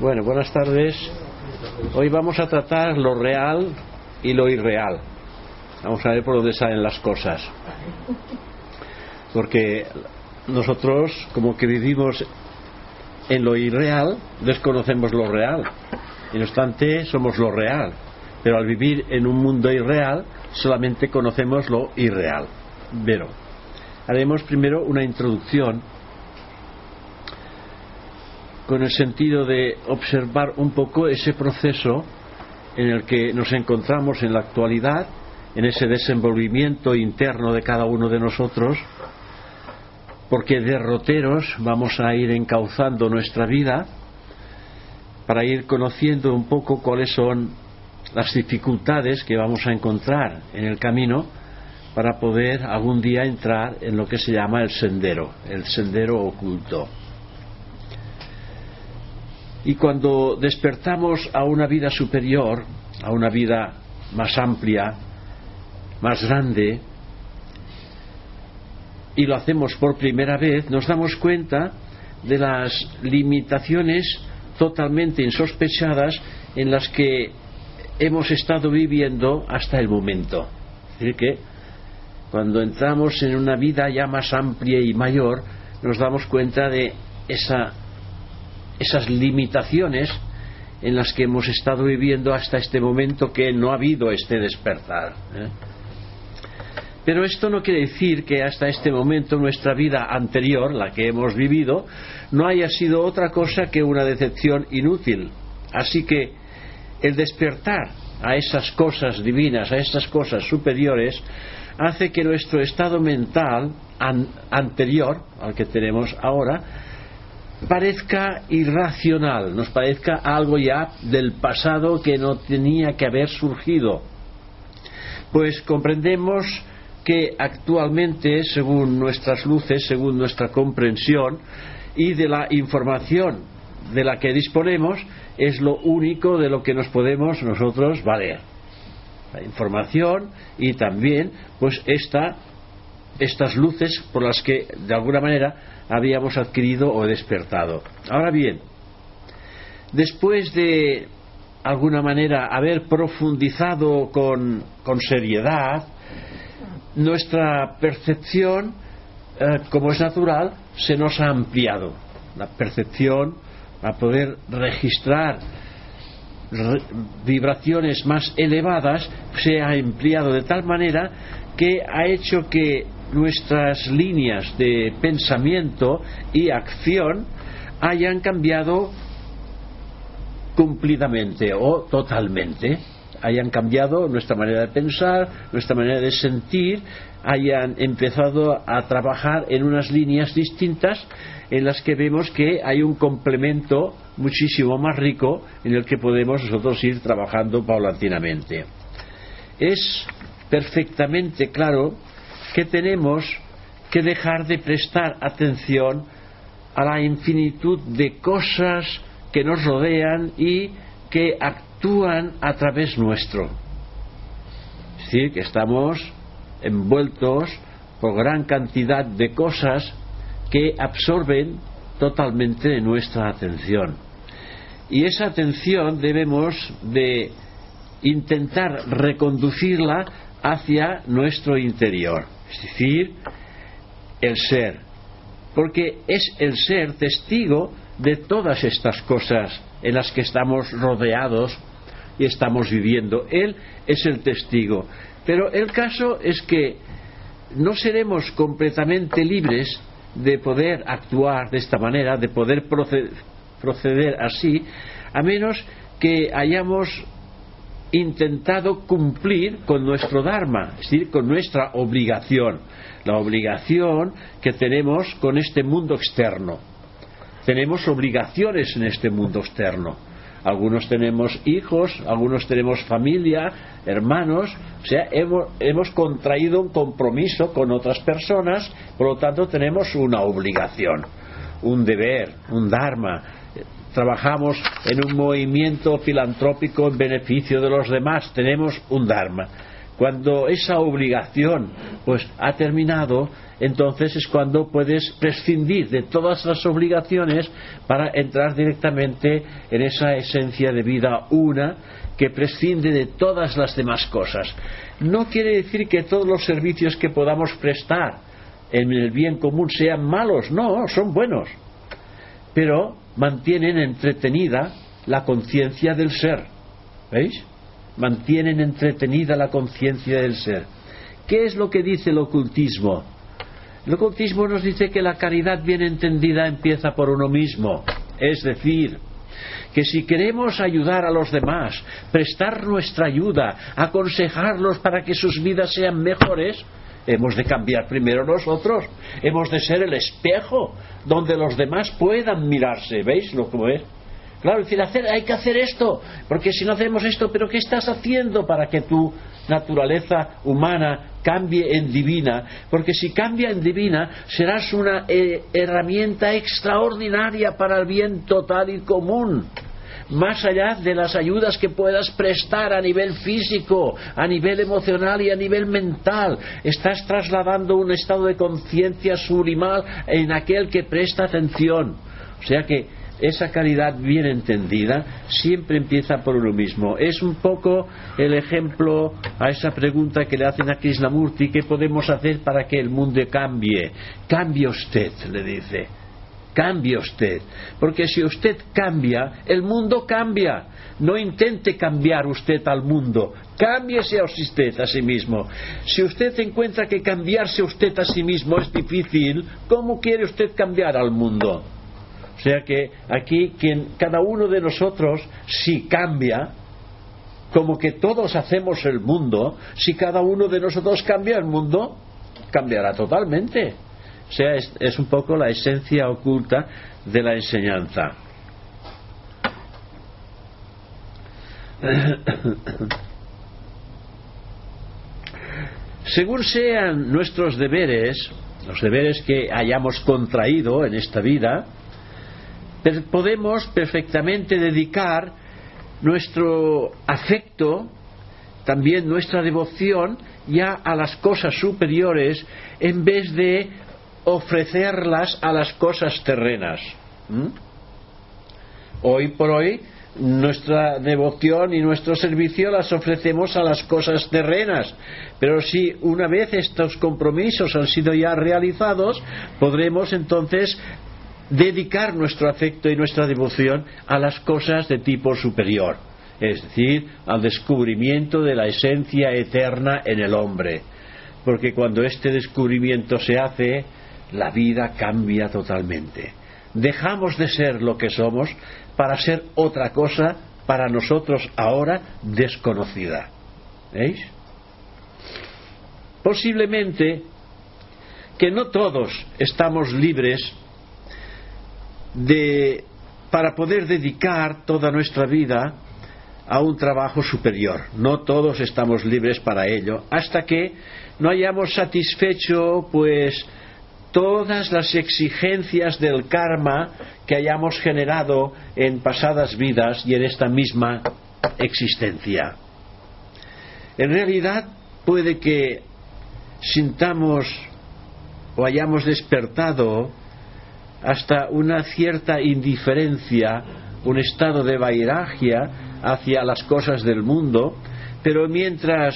Bueno, buenas tardes. Hoy vamos a tratar lo real y lo irreal. Vamos a ver por dónde salen las cosas. Porque nosotros, como que vivimos en lo irreal, desconocemos lo real. Y no obstante, somos lo real. Pero al vivir en un mundo irreal, solamente conocemos lo irreal. Pero haremos primero una introducción con el sentido de observar un poco ese proceso en el que nos encontramos en la actualidad, en ese desenvolvimiento interno de cada uno de nosotros, porque derroteros vamos a ir encauzando nuestra vida para ir conociendo un poco cuáles son las dificultades que vamos a encontrar en el camino para poder algún día entrar en lo que se llama el sendero, el sendero oculto. Y cuando despertamos a una vida superior, a una vida más amplia, más grande, y lo hacemos por primera vez, nos damos cuenta de las limitaciones totalmente insospechadas en las que hemos estado viviendo hasta el momento. Es decir, que cuando entramos en una vida ya más amplia y mayor, nos damos cuenta de esa esas limitaciones en las que hemos estado viviendo hasta este momento que no ha habido este despertar. ¿eh? Pero esto no quiere decir que hasta este momento nuestra vida anterior, la que hemos vivido, no haya sido otra cosa que una decepción inútil. Así que el despertar a esas cosas divinas, a esas cosas superiores, hace que nuestro estado mental anterior al que tenemos ahora parezca irracional, nos parezca algo ya del pasado que no tenía que haber surgido. Pues comprendemos que actualmente, según nuestras luces, según nuestra comprensión y de la información de la que disponemos, es lo único de lo que nos podemos nosotros valer. La información y también, pues, esta, estas luces por las que, de alguna manera, habíamos adquirido o despertado. Ahora bien, después de alguna manera haber profundizado con, con seriedad, nuestra percepción, eh, como es natural, se nos ha ampliado. La percepción a poder registrar vibraciones más elevadas se ha ampliado de tal manera que ha hecho que nuestras líneas de pensamiento y acción hayan cambiado cumplidamente o totalmente hayan cambiado nuestra manera de pensar, nuestra manera de sentir, hayan empezado a trabajar en unas líneas distintas en las que vemos que hay un complemento muchísimo más rico en el que podemos nosotros ir trabajando paulatinamente. Es perfectamente claro que tenemos que dejar de prestar atención a la infinitud de cosas que nos rodean y que actúan a través nuestro. Es decir, que estamos envueltos por gran cantidad de cosas que absorben totalmente nuestra atención. Y esa atención debemos de intentar reconducirla hacia nuestro interior es decir, el ser, porque es el ser testigo de todas estas cosas en las que estamos rodeados y estamos viviendo. Él es el testigo. Pero el caso es que no seremos completamente libres de poder actuar de esta manera, de poder proceder así, a menos que hayamos intentado cumplir con nuestro Dharma, es decir, con nuestra obligación, la obligación que tenemos con este mundo externo. Tenemos obligaciones en este mundo externo. Algunos tenemos hijos, algunos tenemos familia, hermanos, o sea, hemos, hemos contraído un compromiso con otras personas, por lo tanto tenemos una obligación, un deber, un dharma, trabajamos en un movimiento filantrópico en beneficio de los demás, tenemos un Dharma. Cuando esa obligación pues ha terminado, entonces es cuando puedes prescindir de todas las obligaciones para entrar directamente en esa esencia de vida una que prescinde de todas las demás cosas. No quiere decir que todos los servicios que podamos prestar en el bien común sean malos, no, son buenos. Pero mantienen entretenida la conciencia del ser. ¿Veis? Mantienen entretenida la conciencia del ser. ¿Qué es lo que dice el ocultismo? El ocultismo nos dice que la caridad bien entendida empieza por uno mismo. Es decir, que si queremos ayudar a los demás, prestar nuestra ayuda, aconsejarlos para que sus vidas sean mejores, hemos de cambiar primero nosotros, hemos de ser el espejo donde los demás puedan mirarse, ¿veis lo que es? Claro, decir, hacer, hay que hacer esto, porque si no hacemos esto, pero ¿qué estás haciendo para que tu naturaleza humana cambie en divina? Porque si cambia en divina, serás una eh, herramienta extraordinaria para el bien total y común más allá de las ayudas que puedas prestar a nivel físico, a nivel emocional y a nivel mental. Estás trasladando un estado de conciencia sublimal en aquel que presta atención. O sea que esa caridad bien entendida siempre empieza por uno mismo. Es un poco el ejemplo a esa pregunta que le hacen a Krishnamurti, ¿qué podemos hacer para que el mundo cambie? Cambie usted, le dice cambie usted. Porque si usted cambia, el mundo cambia. No intente cambiar usted al mundo. Cámbiese a usted a sí mismo. Si usted encuentra que cambiarse usted a sí mismo es difícil, ¿cómo quiere usted cambiar al mundo? O sea que aquí quien, cada uno de nosotros, si cambia, como que todos hacemos el mundo, si cada uno de nosotros cambia el mundo, cambiará totalmente. O sea, es, un poco la esencia oculta de la enseñanza. Según sean nuestros deberes, los deberes que hayamos contraído en esta vida, podemos perfectamente dedicar nuestro afecto, también nuestra devoción, ya a las cosas superiores, en vez de ofrecerlas a las cosas terrenas. Hoy por hoy nuestra devoción y nuestro servicio las ofrecemos a las cosas terrenas. Pero si una vez estos compromisos han sido ya realizados, podremos entonces dedicar nuestro afecto y nuestra devoción a las cosas de tipo superior, es decir, al descubrimiento de la esencia eterna en el hombre. Porque cuando este descubrimiento se hace, la vida cambia totalmente. Dejamos de ser lo que somos para ser otra cosa para nosotros ahora desconocida. ¿Veis? Posiblemente que no todos estamos libres de para poder dedicar toda nuestra vida a un trabajo superior. No todos estamos libres para ello hasta que no hayamos satisfecho pues todas las exigencias del karma que hayamos generado en pasadas vidas y en esta misma existencia. En realidad puede que sintamos o hayamos despertado hasta una cierta indiferencia, un estado de vairagia hacia las cosas del mundo, pero mientras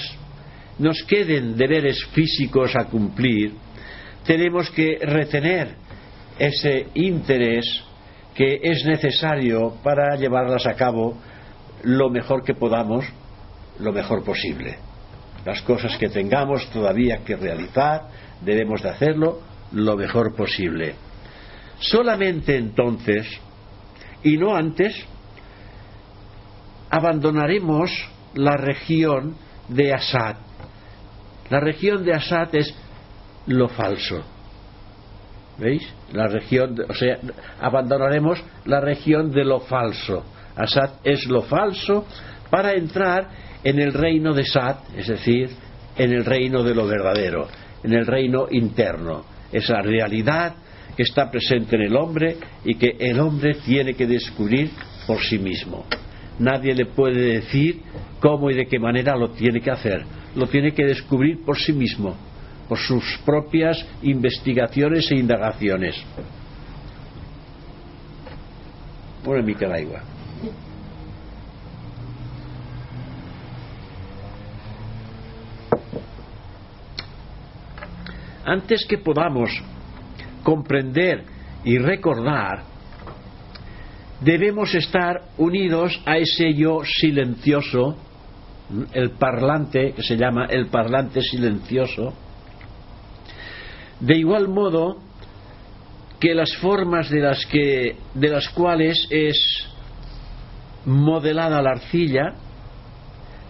nos queden deberes físicos a cumplir, tenemos que retener ese interés que es necesario para llevarlas a cabo lo mejor que podamos, lo mejor posible. Las cosas que tengamos todavía que realizar, debemos de hacerlo lo mejor posible. Solamente entonces, y no antes, abandonaremos la región de Asad. La región de Asad es lo falso. ¿Veis? La región, o sea, abandonaremos la región de lo falso. Asad es lo falso para entrar en el reino de Sad, es decir, en el reino de lo verdadero, en el reino interno. Esa realidad que está presente en el hombre y que el hombre tiene que descubrir por sí mismo. Nadie le puede decir cómo y de qué manera lo tiene que hacer. Lo tiene que descubrir por sí mismo, por sus propias investigaciones e indagaciones. Pone mi agua. Antes que podamos comprender y recordar, debemos estar unidos a ese yo silencioso, el parlante, que se llama el parlante silencioso, de igual modo que las formas de las, que, de las cuales es modelada la arcilla,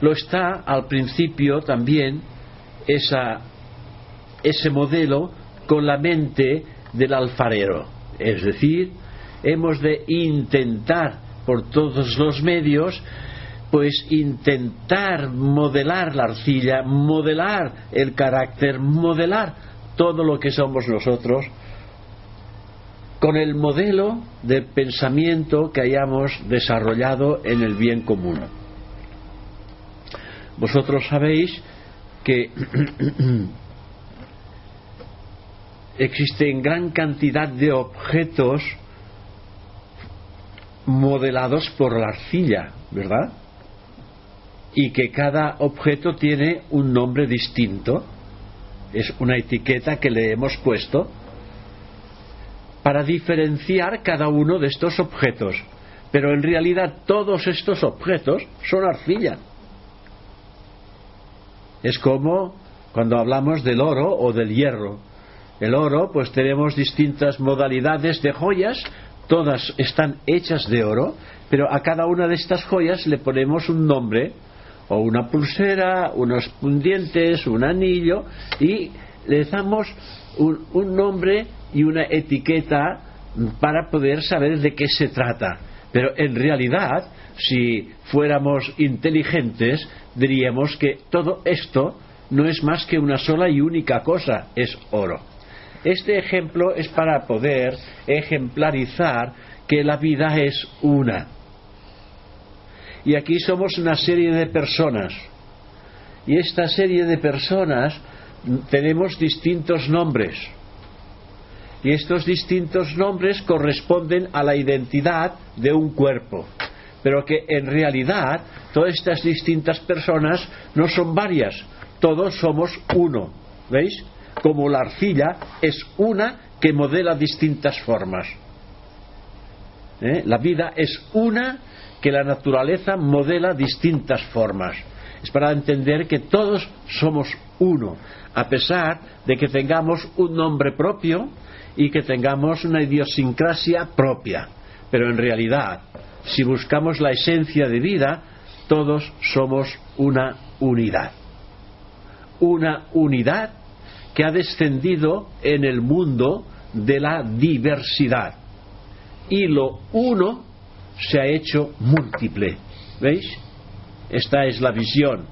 lo está al principio también esa, ese modelo con la mente del alfarero. Es decir, hemos de intentar por todos los medios pues intentar modelar la arcilla, modelar el carácter, modelar todo lo que somos nosotros con el modelo de pensamiento que hayamos desarrollado en el bien común. Vosotros sabéis que existen gran cantidad de objetos modelados por la arcilla, ¿verdad? Y que cada objeto tiene un nombre distinto, es una etiqueta que le hemos puesto para diferenciar cada uno de estos objetos. Pero en realidad todos estos objetos son arcilla. Es como cuando hablamos del oro o del hierro el oro, pues tenemos distintas modalidades de joyas, todas están hechas de oro, pero a cada una de estas joyas le ponemos un nombre, o una pulsera, unos pendientes, un anillo, y le damos un, un nombre y una etiqueta para poder saber de qué se trata. Pero en realidad, si fuéramos inteligentes, diríamos que todo esto no es más que una sola y única cosa, es oro. Este ejemplo es para poder ejemplarizar que la vida es una. Y aquí somos una serie de personas. Y esta serie de personas tenemos distintos nombres. Y estos distintos nombres corresponden a la identidad de un cuerpo. Pero que en realidad todas estas distintas personas no son varias, todos somos uno. ¿Veis? como la arcilla es una que modela distintas formas. ¿Eh? La vida es una que la naturaleza modela distintas formas. Es para entender que todos somos uno, a pesar de que tengamos un nombre propio y que tengamos una idiosincrasia propia. Pero en realidad, si buscamos la esencia de vida, todos somos una unidad. Una unidad que ha descendido en el mundo de la diversidad. Y lo uno se ha hecho múltiple. ¿Veis? Esta es la visión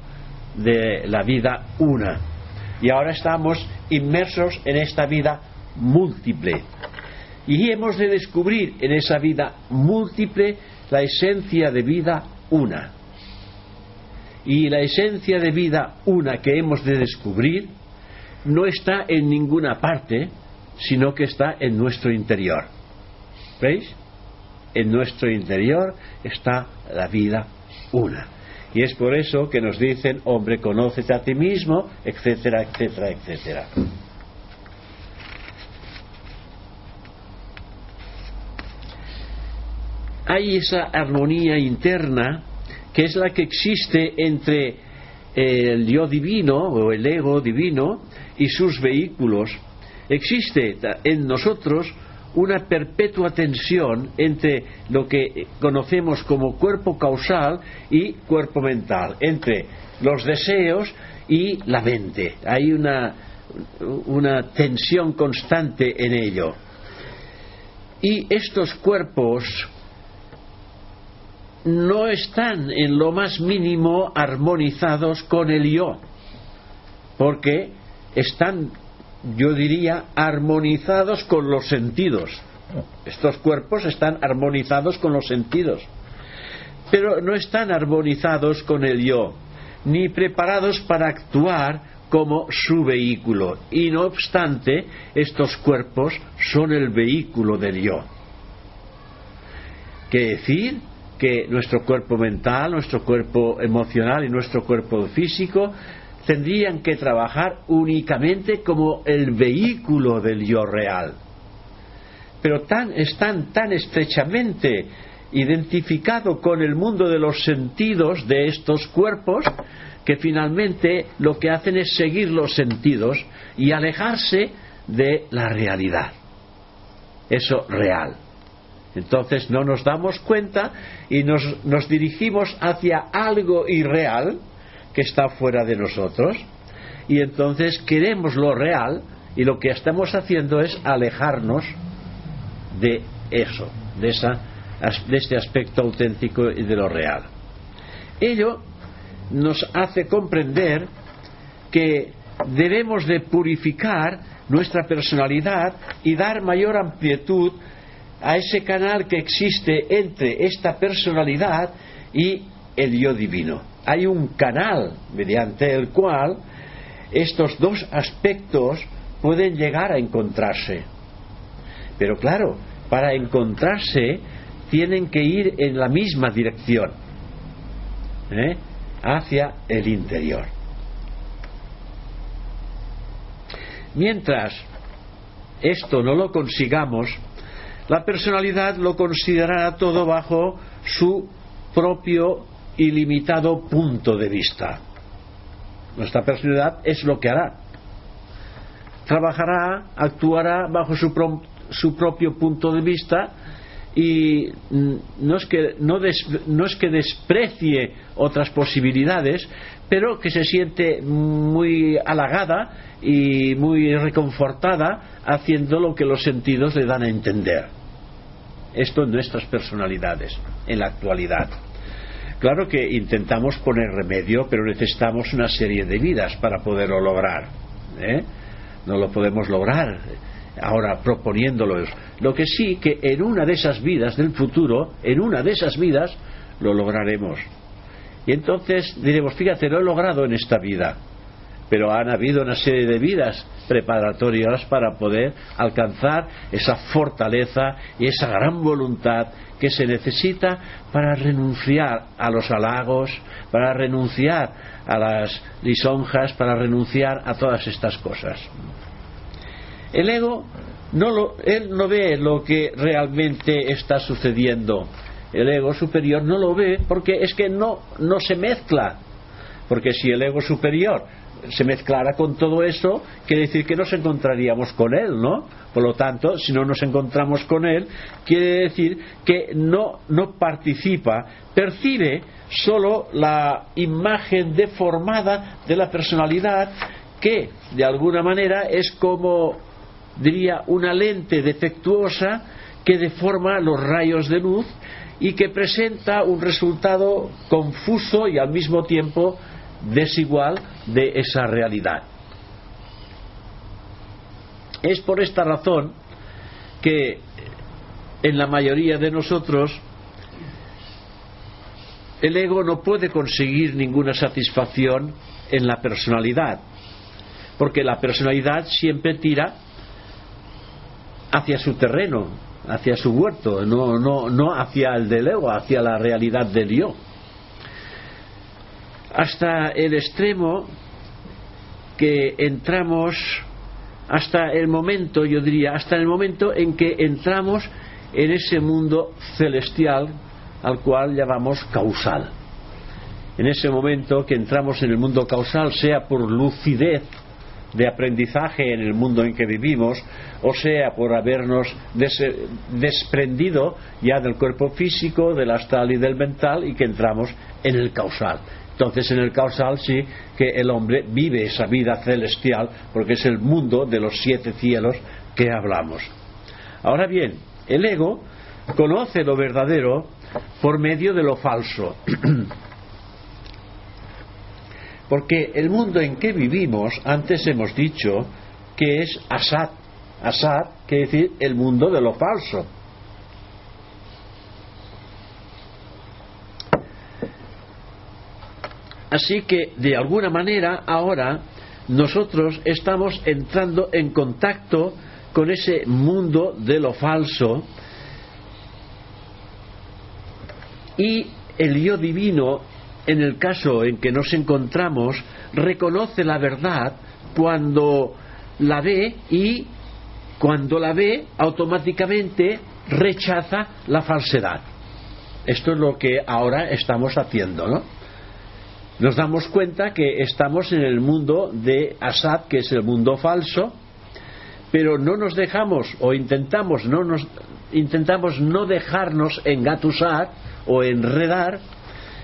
de la vida una. Y ahora estamos inmersos en esta vida múltiple. Y hemos de descubrir en esa vida múltiple la esencia de vida una. Y la esencia de vida una que hemos de descubrir no está en ninguna parte, sino que está en nuestro interior. ¿Veis? En nuestro interior está la vida una. Y es por eso que nos dicen, hombre, conócete a ti mismo, etcétera, etcétera, etcétera. Hay esa armonía interna que es la que existe entre el yo divino o el ego divino y sus vehículos, existe en nosotros una perpetua tensión entre lo que conocemos como cuerpo causal y cuerpo mental, entre los deseos y la mente. Hay una, una tensión constante en ello. Y estos cuerpos no están en lo más mínimo armonizados con el yo, porque están, yo diría, armonizados con los sentidos. Estos cuerpos están armonizados con los sentidos, pero no están armonizados con el yo, ni preparados para actuar como su vehículo. Y no obstante, estos cuerpos son el vehículo del yo. ¿Qué decir? que nuestro cuerpo mental, nuestro cuerpo emocional y nuestro cuerpo físico tendrían que trabajar únicamente como el vehículo del yo real. Pero tan, están tan estrechamente identificados con el mundo de los sentidos de estos cuerpos que finalmente lo que hacen es seguir los sentidos y alejarse de la realidad. Eso real. Entonces no nos damos cuenta y nos, nos dirigimos hacia algo irreal está fuera de nosotros y entonces queremos lo real y lo que estamos haciendo es alejarnos de eso, de, esa, de este aspecto auténtico y de lo real. Ello nos hace comprender que debemos de purificar nuestra personalidad y dar mayor amplitud a ese canal que existe entre esta personalidad y el yo divino. Hay un canal mediante el cual estos dos aspectos pueden llegar a encontrarse. Pero claro, para encontrarse tienen que ir en la misma dirección, ¿eh? hacia el interior. Mientras esto no lo consigamos, la personalidad lo considerará todo bajo su propio ilimitado punto de vista. Nuestra personalidad es lo que hará. Trabajará, actuará bajo su, su propio punto de vista y no es, que, no, no es que desprecie otras posibilidades, pero que se siente muy halagada y muy reconfortada haciendo lo que los sentidos le dan a entender esto en nuestras personalidades en la actualidad. Claro que intentamos poner remedio, pero necesitamos una serie de vidas para poderlo lograr. ¿eh? No lo podemos lograr ahora proponiéndolo. Lo que sí que en una de esas vidas del futuro, en una de esas vidas, lo lograremos. Y entonces diremos, fíjate, lo he logrado en esta vida pero han habido una serie de vidas preparatorias para poder alcanzar esa fortaleza y esa gran voluntad que se necesita para renunciar a los halagos, para renunciar a las lisonjas, para renunciar a todas estas cosas. El ego no lo, él no ve lo que realmente está sucediendo. El ego superior no lo ve porque es que no, no se mezcla. Porque si el ego superior se mezclara con todo eso, quiere decir que nos encontraríamos con él, ¿no? Por lo tanto, si no nos encontramos con él, quiere decir que no, no participa, percibe solo la imagen deformada de la personalidad que, de alguna manera, es como, diría, una lente defectuosa que deforma los rayos de luz y que presenta un resultado confuso y al mismo tiempo desigual de esa realidad. Es por esta razón que en la mayoría de nosotros el ego no puede conseguir ninguna satisfacción en la personalidad, porque la personalidad siempre tira hacia su terreno, hacia su huerto, no, no, no hacia el del ego, hacia la realidad del yo hasta el extremo que entramos hasta el momento, yo diría, hasta el momento en que entramos en ese mundo celestial al cual llamamos causal. En ese momento que entramos en el mundo causal, sea por lucidez de aprendizaje en el mundo en que vivimos, o sea por habernos desprendido ya del cuerpo físico, del astral y del mental y que entramos en el causal. Entonces en el causal sí que el hombre vive esa vida celestial porque es el mundo de los siete cielos que hablamos. Ahora bien, el ego conoce lo verdadero por medio de lo falso. Porque el mundo en que vivimos, antes hemos dicho que es asad. Asad quiere decir el mundo de lo falso. Así que, de alguna manera, ahora nosotros estamos entrando en contacto con ese mundo de lo falso y el yo divino, en el caso en que nos encontramos, reconoce la verdad cuando la ve y cuando la ve automáticamente rechaza la falsedad. Esto es lo que ahora estamos haciendo, ¿no? Nos damos cuenta que estamos en el mundo de Asad, que es el mundo falso, pero no nos dejamos o intentamos no nos intentamos no dejarnos engatusar o enredar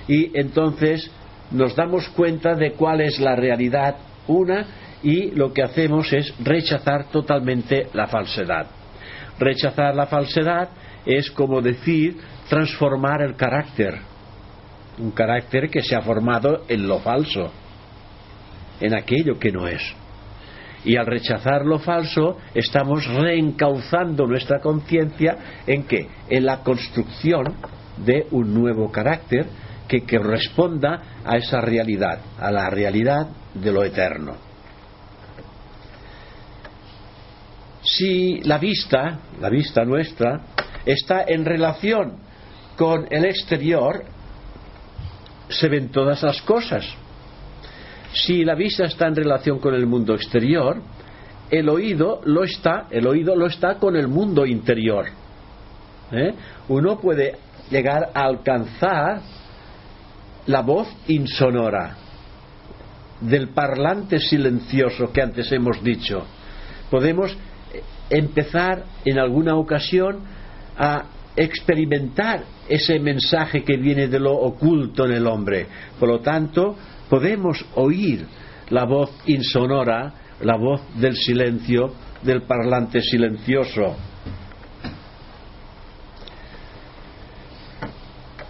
y entonces nos damos cuenta de cuál es la realidad una y lo que hacemos es rechazar totalmente la falsedad. Rechazar la falsedad es como decir transformar el carácter un carácter que se ha formado en lo falso, en aquello que no es. Y al rechazar lo falso, estamos reencauzando nuestra conciencia en qué? En la construcción de un nuevo carácter que, que responda a esa realidad, a la realidad de lo eterno. Si la vista, la vista nuestra, está en relación con el exterior, se ven todas las cosas. Si la vista está en relación con el mundo exterior, el oído lo está, el oído lo está con el mundo interior. ¿Eh? Uno puede llegar a alcanzar la voz insonora del parlante silencioso que antes hemos dicho. Podemos empezar en alguna ocasión a experimentar ese mensaje que viene de lo oculto en el hombre. Por lo tanto, podemos oír la voz insonora, la voz del silencio, del parlante silencioso.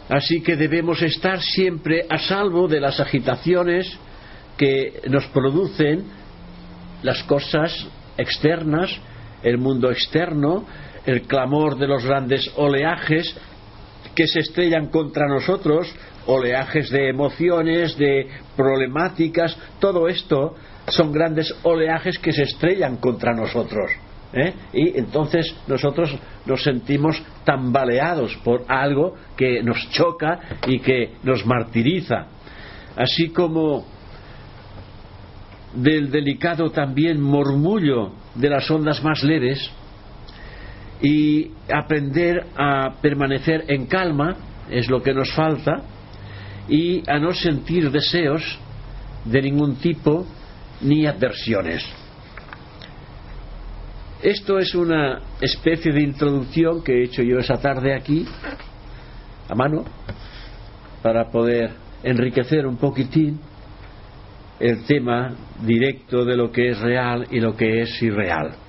Así que debemos estar siempre a salvo de las agitaciones que nos producen las cosas externas, el mundo externo, el clamor de los grandes oleajes que se estrellan contra nosotros, oleajes de emociones, de problemáticas, todo esto son grandes oleajes que se estrellan contra nosotros. ¿eh? Y entonces nosotros nos sentimos tambaleados por algo que nos choca y que nos martiriza. Así como del delicado también murmullo de las ondas más leves, y aprender a permanecer en calma es lo que nos falta y a no sentir deseos de ningún tipo ni adversiones. Esto es una especie de introducción que he hecho yo esa tarde aquí, a mano, para poder enriquecer un poquitín el tema directo de lo que es real y lo que es irreal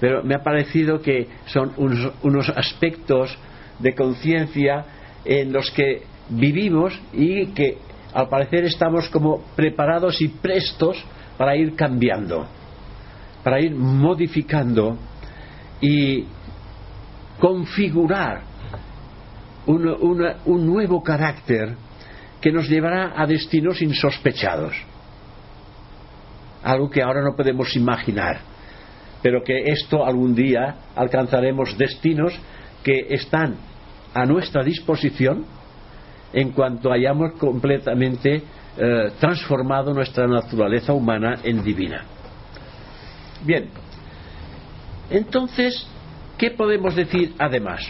pero me ha parecido que son unos, aspectos de conciencia en los que vivimos y que al parecer estamos como preparados y prestos para ir cambiando, para ir modificando y configurar un nuevo carácter que nos llevará a destinos insospechados, algo que ahora no podemos imaginar pero que esto algún día alcanzaremos destinos que están a nuestra disposición en cuanto hayamos completamente eh, transformado nuestra naturaleza humana en divina. Bien, entonces, ¿qué podemos decir además?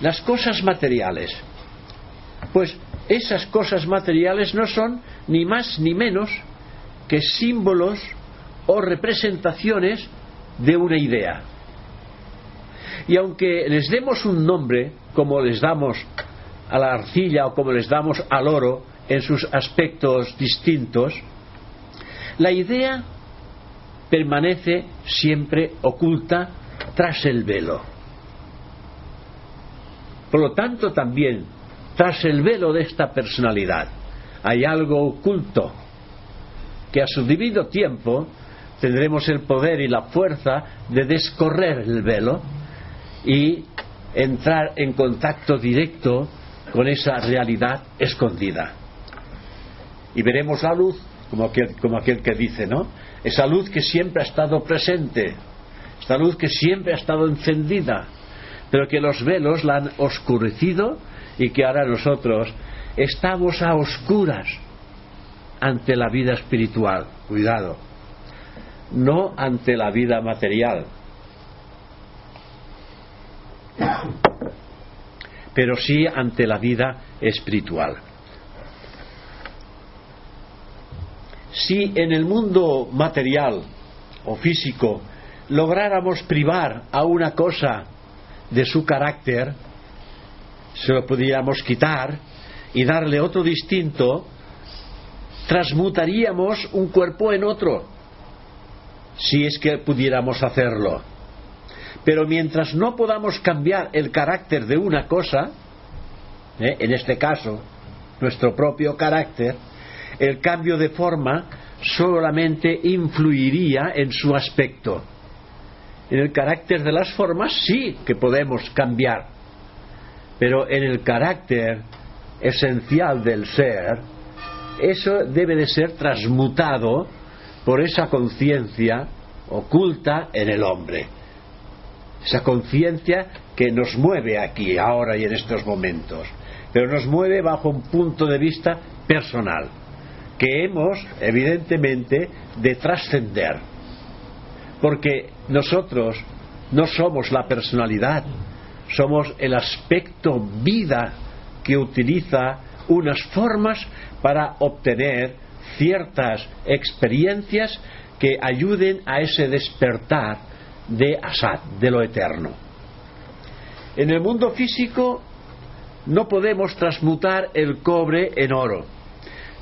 Las cosas materiales. Pues esas cosas materiales no son ni más ni menos que símbolos o representaciones de una idea. Y aunque les demos un nombre, como les damos a la arcilla o como les damos al oro en sus aspectos distintos, la idea permanece siempre oculta tras el velo. Por lo tanto, también tras el velo de esta personalidad hay algo oculto que a su debido tiempo tendremos el poder y la fuerza de descorrer el velo y entrar en contacto directo con esa realidad escondida. Y veremos la luz, como aquel, como aquel que dice, ¿no? Esa luz que siempre ha estado presente, esta luz que siempre ha estado encendida, pero que los velos la han oscurecido y que ahora nosotros estamos a oscuras ante la vida espiritual. Cuidado. No ante la vida material. Pero sí ante la vida espiritual. Si en el mundo material o físico lográramos privar a una cosa de su carácter, se lo pudiéramos quitar y darle otro distinto, transmutaríamos un cuerpo en otro, si es que pudiéramos hacerlo. Pero mientras no podamos cambiar el carácter de una cosa, ¿eh? en este caso, nuestro propio carácter, el cambio de forma solamente influiría en su aspecto. En el carácter de las formas sí que podemos cambiar, pero en el carácter esencial del ser, eso debe de ser transmutado por esa conciencia oculta en el hombre. Esa conciencia que nos mueve aquí, ahora y en estos momentos, pero nos mueve bajo un punto de vista personal, que hemos, evidentemente, de trascender porque nosotros no somos la personalidad, somos el aspecto vida que utiliza unas formas para obtener ciertas experiencias que ayuden a ese despertar de Asad, de lo eterno. En el mundo físico no podemos transmutar el cobre en oro,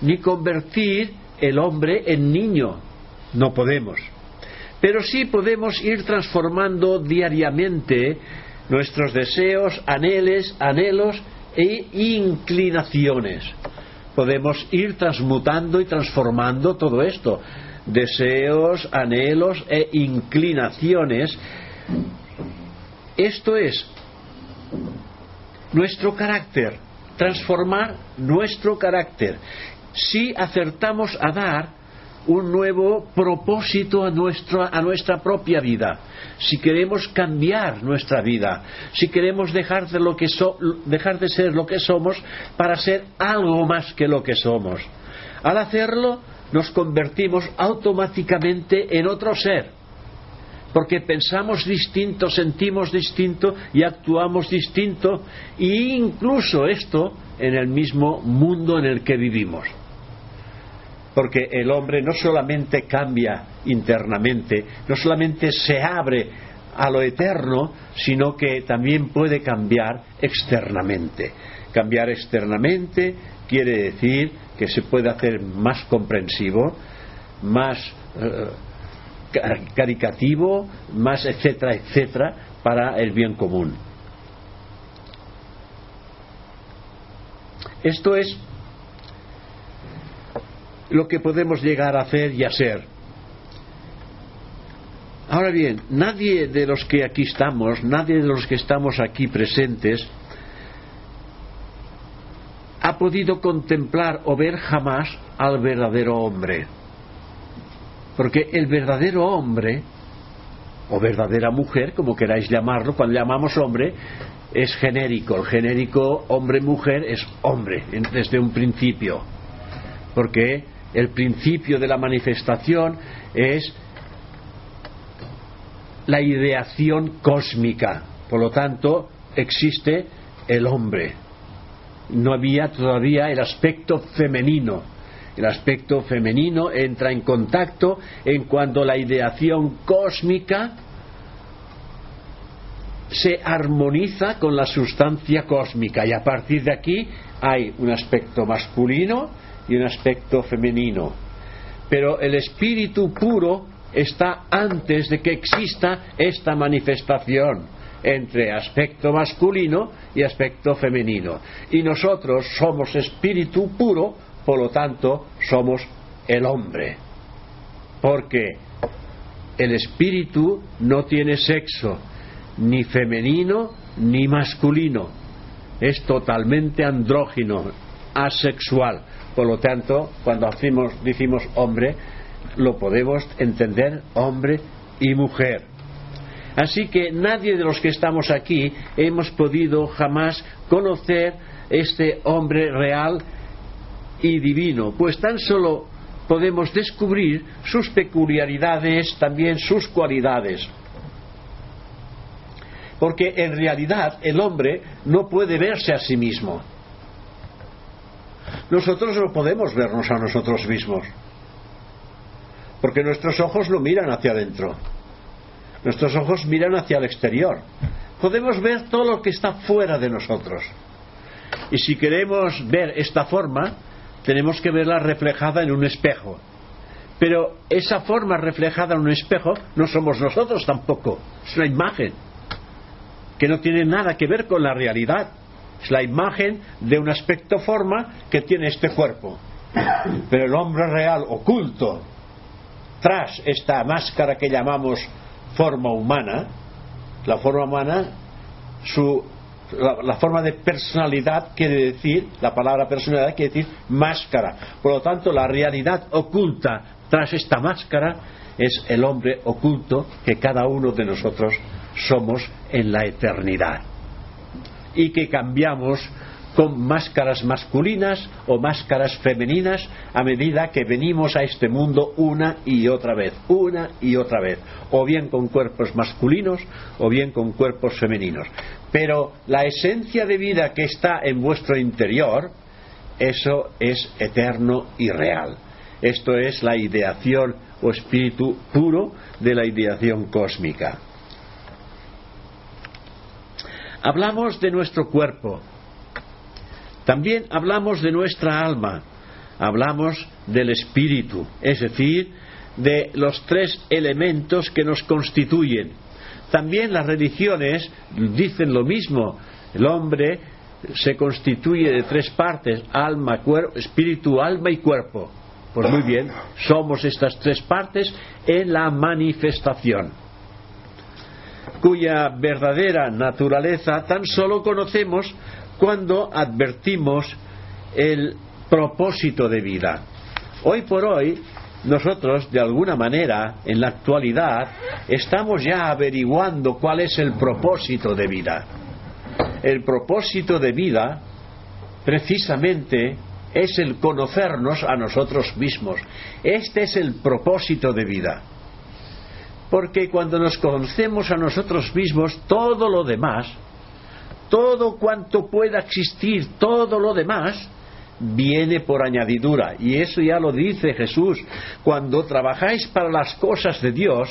ni convertir el hombre en niño, no podemos pero sí podemos ir transformando diariamente nuestros deseos, anheles, anhelos e inclinaciones. Podemos ir transmutando y transformando todo esto. Deseos, anhelos e inclinaciones. Esto es nuestro carácter, transformar nuestro carácter. Si acertamos a dar un nuevo propósito a nuestra, a nuestra propia vida, si queremos cambiar nuestra vida, si queremos dejar de, lo que dejar de ser lo que somos para ser algo más que lo que somos. Al hacerlo, nos convertimos automáticamente en otro ser, porque pensamos distinto, sentimos distinto y actuamos distinto, e incluso esto en el mismo mundo en el que vivimos porque el hombre no solamente cambia internamente, no solamente se abre a lo eterno, sino que también puede cambiar externamente. Cambiar externamente quiere decir que se puede hacer más comprensivo, más eh, caricativo, más etcétera, etcétera, para el bien común. Esto es lo que podemos llegar a hacer y a ser. Ahora bien, nadie de los que aquí estamos, nadie de los que estamos aquí presentes, ha podido contemplar o ver jamás al verdadero hombre. Porque el verdadero hombre, o verdadera mujer, como queráis llamarlo, cuando llamamos hombre, es genérico. El genérico hombre-mujer es hombre desde un principio. Porque el principio de la manifestación es la ideación cósmica. Por lo tanto, existe el hombre. No había todavía el aspecto femenino. El aspecto femenino entra en contacto en cuando la ideación cósmica se armoniza con la sustancia cósmica y a partir de aquí hay un aspecto masculino y un aspecto femenino. Pero el espíritu puro está antes de que exista esta manifestación entre aspecto masculino y aspecto femenino. Y nosotros somos espíritu puro, por lo tanto somos el hombre. Porque el espíritu no tiene sexo, ni femenino ni masculino. Es totalmente andrógino, asexual. Por lo tanto, cuando decimos hombre, lo podemos entender hombre y mujer. Así que nadie de los que estamos aquí hemos podido jamás conocer este hombre real y divino, pues tan solo podemos descubrir sus peculiaridades, también sus cualidades. Porque en realidad el hombre no puede verse a sí mismo. Nosotros no podemos vernos a nosotros mismos. Porque nuestros ojos no miran hacia adentro. Nuestros ojos miran hacia el exterior. Podemos ver todo lo que está fuera de nosotros. Y si queremos ver esta forma, tenemos que verla reflejada en un espejo. Pero esa forma reflejada en un espejo no somos nosotros tampoco. Es una imagen que no tiene nada que ver con la realidad. Es la imagen de un aspecto forma que tiene este cuerpo. Pero el hombre real oculto tras esta máscara que llamamos forma humana, la forma humana, su, la, forma de personalidad quiere decir, la palabra personalidad quiere decir máscara. Por lo tanto, la realidad oculta tras esta máscara es el hombre oculto que cada uno de nosotros somos en la eternidad. Y que cambiamos con máscaras masculinas o máscaras femeninas a medida que venimos a este mundo una y otra vez, una y otra vez, o bien con cuerpos masculinos o bien con cuerpos femeninos. Pero la esencia de vida que está en vuestro interior, eso es eterno y real. Esto es la ideación o espíritu puro de la ideación cósmica. Hablamos de nuestro cuerpo, también hablamos de nuestra alma, hablamos del espíritu, es decir, de los tres elementos que nos constituyen. También las religiones dicen lo mismo. El hombre se constituye de tres partes, alma, espíritu, alma y cuerpo. Pues muy bien, somos estas tres partes en la manifestación, cuya verdadera naturaleza tan solo conocemos cuando advertimos el propósito de vida. Hoy por hoy, nosotros, de alguna manera, en la actualidad, estamos ya averiguando cuál es el propósito de vida. El propósito de vida, precisamente, es el conocernos a nosotros mismos. Este es el propósito de vida. Porque cuando nos conocemos a nosotros mismos, todo lo demás todo cuanto pueda existir, todo lo demás, viene por añadidura. Y eso ya lo dice Jesús. Cuando trabajáis para las cosas de Dios,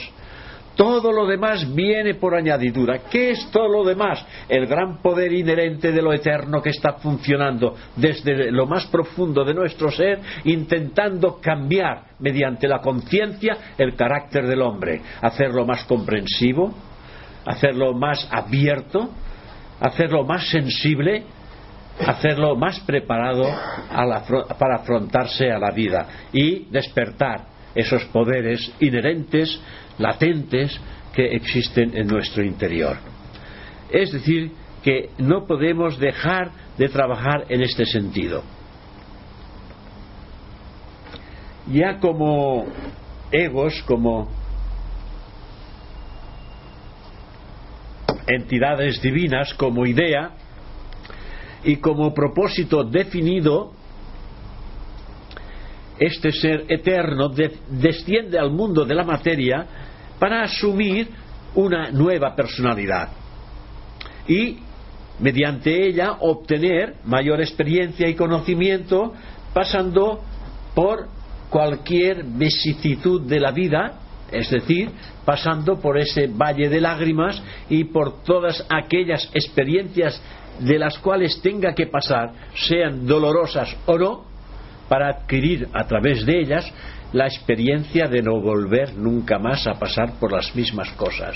todo lo demás viene por añadidura. ¿Qué es todo lo demás? El gran poder inherente de lo eterno que está funcionando desde lo más profundo de nuestro ser, intentando cambiar mediante la conciencia el carácter del hombre, hacerlo más comprensivo, hacerlo más abierto, hacerlo más sensible, hacerlo más preparado para afrontarse a la vida y despertar esos poderes inherentes, latentes, que existen en nuestro interior. Es decir, que no podemos dejar de trabajar en este sentido. Ya como egos, como entidades divinas como idea y como propósito definido, este ser eterno desciende al mundo de la materia para asumir una nueva personalidad y mediante ella obtener mayor experiencia y conocimiento pasando por cualquier vicisitud de la vida, es decir, pasando por ese valle de lágrimas y por todas aquellas experiencias de las cuales tenga que pasar, sean dolorosas o no, para adquirir a través de ellas la experiencia de no volver nunca más a pasar por las mismas cosas.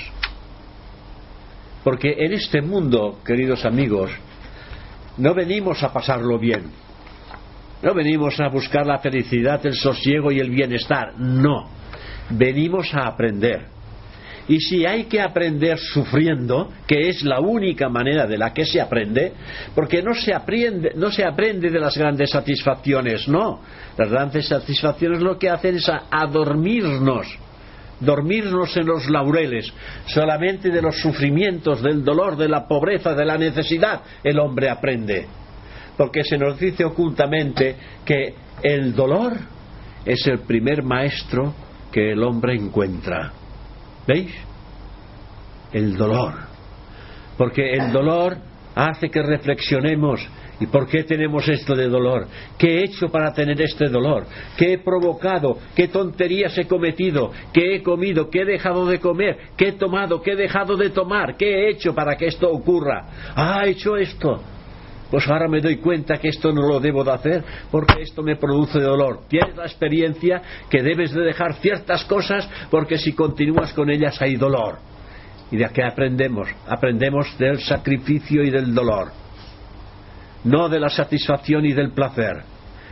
Porque en este mundo, queridos amigos, no venimos a pasarlo bien, no venimos a buscar la felicidad, el sosiego y el bienestar, no, venimos a aprender. Y si hay que aprender sufriendo, que es la única manera de la que se aprende, porque no se aprende, no se aprende de las grandes satisfacciones, no. Las grandes satisfacciones lo que hacen es a, dormirnos, dormirnos en los laureles, solamente de los sufrimientos, del dolor, de la pobreza, de la necesidad, el hombre aprende. Porque se nos dice ocultamente que el dolor es el primer maestro que el hombre encuentra. ¿Veis? El dolor. Porque el dolor hace que reflexionemos. ¿Y por qué tenemos esto de dolor? ¿Qué he hecho para tener este dolor? ¿Qué he provocado? ¿Qué tonterías he cometido? ¿Qué he comido? ¿Qué he dejado de comer? ¿Qué he tomado? ¿Qué he dejado de tomar? ¿Qué he hecho para que esto ocurra? Ah, he hecho esto pues ahora me doy cuenta que esto no lo debo de hacer porque esto me produce dolor. Tienes la experiencia que debes de dejar ciertas cosas porque si continúas con ellas hay dolor. ¿Y de qué aprendemos? Aprendemos del sacrificio y del dolor, no de la satisfacción y del placer.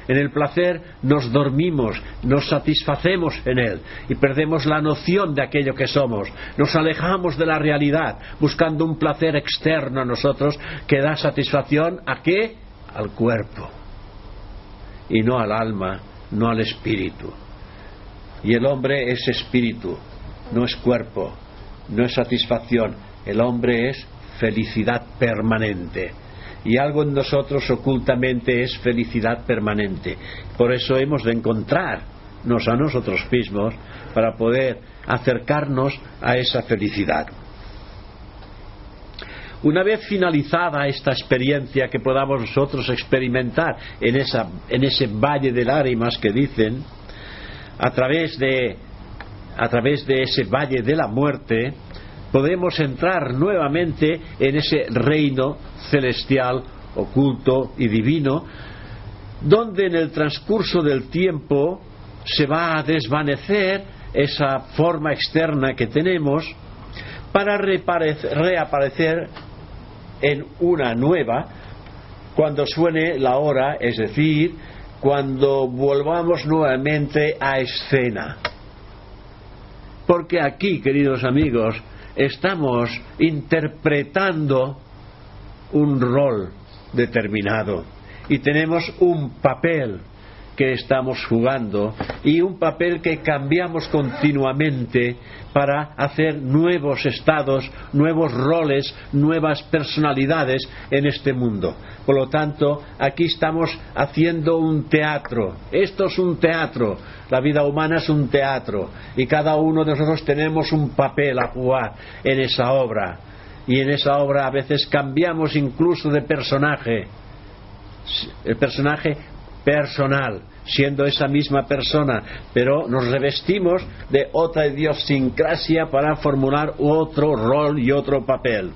En el placer nos dormimos, nos satisfacemos en él y perdemos la noción de aquello que somos. Nos alejamos de la realidad buscando un placer externo a nosotros que da satisfacción a qué? Al cuerpo y no al alma, no al espíritu. Y el hombre es espíritu, no es cuerpo, no es satisfacción. El hombre es felicidad permanente y algo en nosotros ocultamente es felicidad permanente. Por eso hemos de encontrarnos a nosotros mismos para poder acercarnos a esa felicidad. Una vez finalizada esta experiencia que podamos nosotros experimentar en, ese valle de lágrimas que dicen, a través de ese valle de la muerte, podemos entrar nuevamente en ese reino celestial, oculto y divino, donde en el transcurso del tiempo se va a desvanecer esa forma externa que tenemos para reaparecer en una nueva cuando suene la hora, es decir, cuando volvamos nuevamente a escena. Porque aquí, queridos amigos, estamos interpretando un rol determinado y tenemos un papel que estamos jugando y un papel que cambiamos continuamente para hacer nuevos estados, nuevos roles, nuevas personalidades en este mundo. Por lo tanto, aquí estamos haciendo un teatro. Esto es un teatro. La vida humana es un teatro y cada uno de nosotros tenemos un papel a jugar en esa obra. Y en esa obra a veces cambiamos incluso de personaje. El personaje personal, siendo esa misma persona, pero nos revestimos de otra idiosincrasia para formular otro rol y otro papel.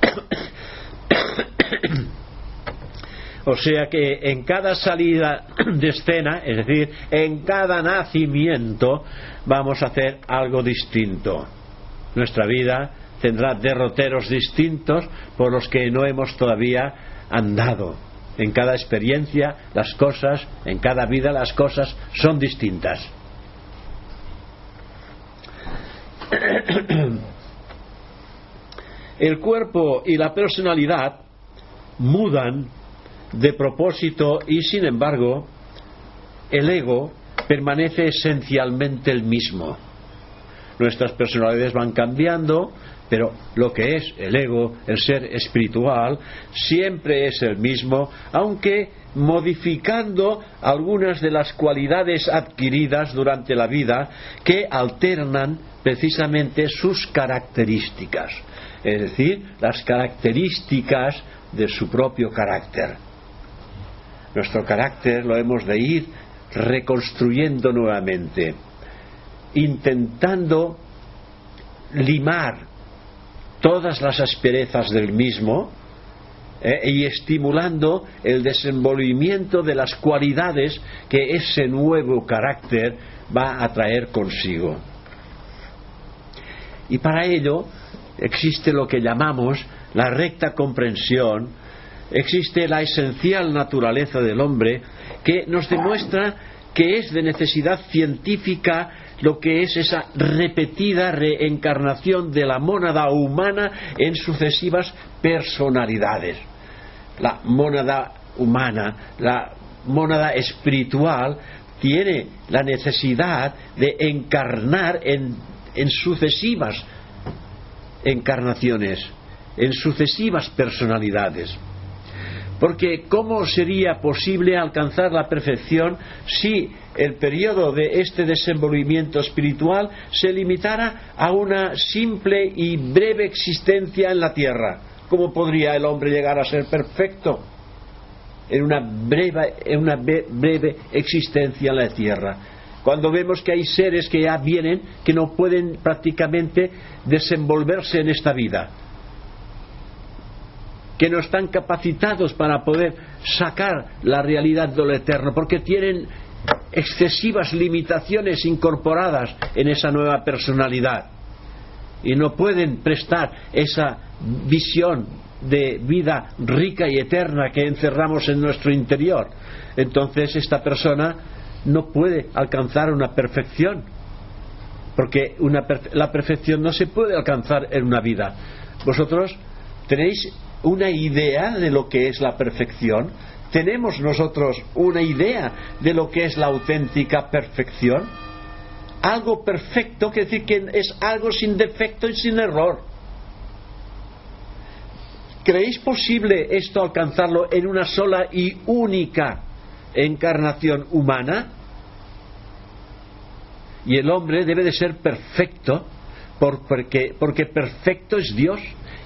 O sea que en cada salida de escena, es decir, en cada nacimiento, vamos a hacer algo distinto. Nuestra vida tendrá derroteros distintos por los que no hemos todavía andado en cada experiencia las cosas, en cada vida las cosas son distintas. El cuerpo y la personalidad mudan de propósito y sin embargo el ego permanece esencialmente el mismo. Nuestras personalidades van cambiando, pero lo que es el ego, el ser espiritual, siempre es el mismo, aunque modificando algunas de las cualidades adquiridas durante la vida que alternan precisamente sus características, es decir, las características de su propio carácter. Nuestro carácter lo hemos de ir reconstruyendo nuevamente, intentando limar todas las asperezas del mismo eh, y estimulando el desenvolvimiento de las cualidades que ese nuevo carácter va a traer consigo. Y para ello existe lo que llamamos la recta comprensión, existe la esencial naturaleza del hombre que nos demuestra que es de necesidad científica lo que es esa repetida reencarnación de la mónada humana en sucesivas personalidades. La mónada humana, la mónada espiritual, tiene la necesidad de encarnar en, en sucesivas encarnaciones, en sucesivas personalidades. Porque ¿cómo sería posible alcanzar la perfección si el periodo de este desenvolvimiento espiritual se limitara a una simple y breve existencia en la tierra? ¿Cómo podría el hombre llegar a ser perfecto en una breve, en una breve existencia en la tierra? Cuando vemos que hay seres que ya vienen que no pueden prácticamente desenvolverse en esta vida que no están capacitados para poder sacar la realidad de lo eterno, porque tienen excesivas limitaciones incorporadas en esa nueva personalidad y no pueden prestar esa visión de vida rica y eterna que encerramos en nuestro interior. Entonces esta persona no puede alcanzar una perfección, porque la perfección no se puede alcanzar en una vida. Vosotros tenéis una idea de lo que es la perfección? ¿Tenemos nosotros una idea de lo que es la auténtica perfección? Algo perfecto quiere decir que es algo sin defecto y sin error. ¿Creéis posible esto alcanzarlo en una sola y única encarnación humana? Y el hombre debe de ser perfecto porque, porque perfecto es Dios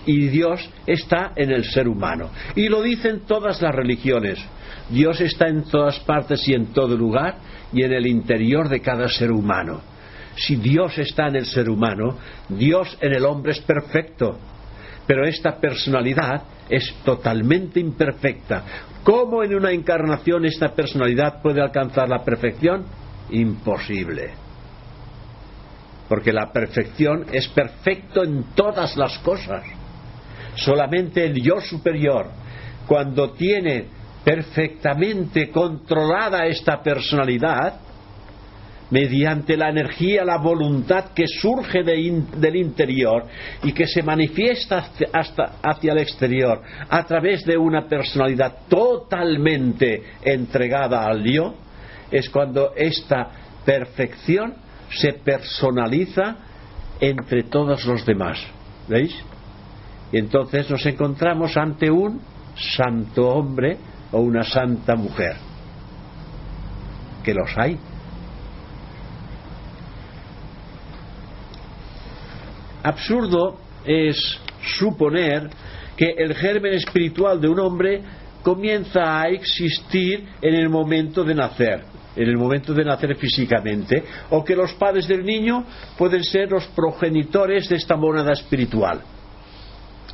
y Dios está en el ser humano. Y lo dicen todas las religiones. Dios está en todas partes y en todo lugar y en el interior de cada ser humano. Si Dios está en el ser humano, Dios en el hombre es perfecto. Pero esta personalidad es totalmente imperfecta. ¿Cómo en una encarnación esta personalidad puede alcanzar la perfección? Imposible. Porque la perfección es perfecto en todas las cosas. Solamente el yo superior, cuando tiene perfectamente controlada esta personalidad, mediante la energía, la voluntad que surge del interior y que se manifiesta hasta hacia el exterior a través de una personalidad totalmente entregada al yo, es cuando esta perfección se personaliza entre todos los demás. ¿Veis? Y entonces nos encontramos ante un santo hombre o una santa mujer. Que los hay. Absurdo es suponer que el germen espiritual de un hombre comienza a existir en el momento de nacer, en el momento de nacer físicamente, o que los padres del niño pueden ser los progenitores de esta monada espiritual.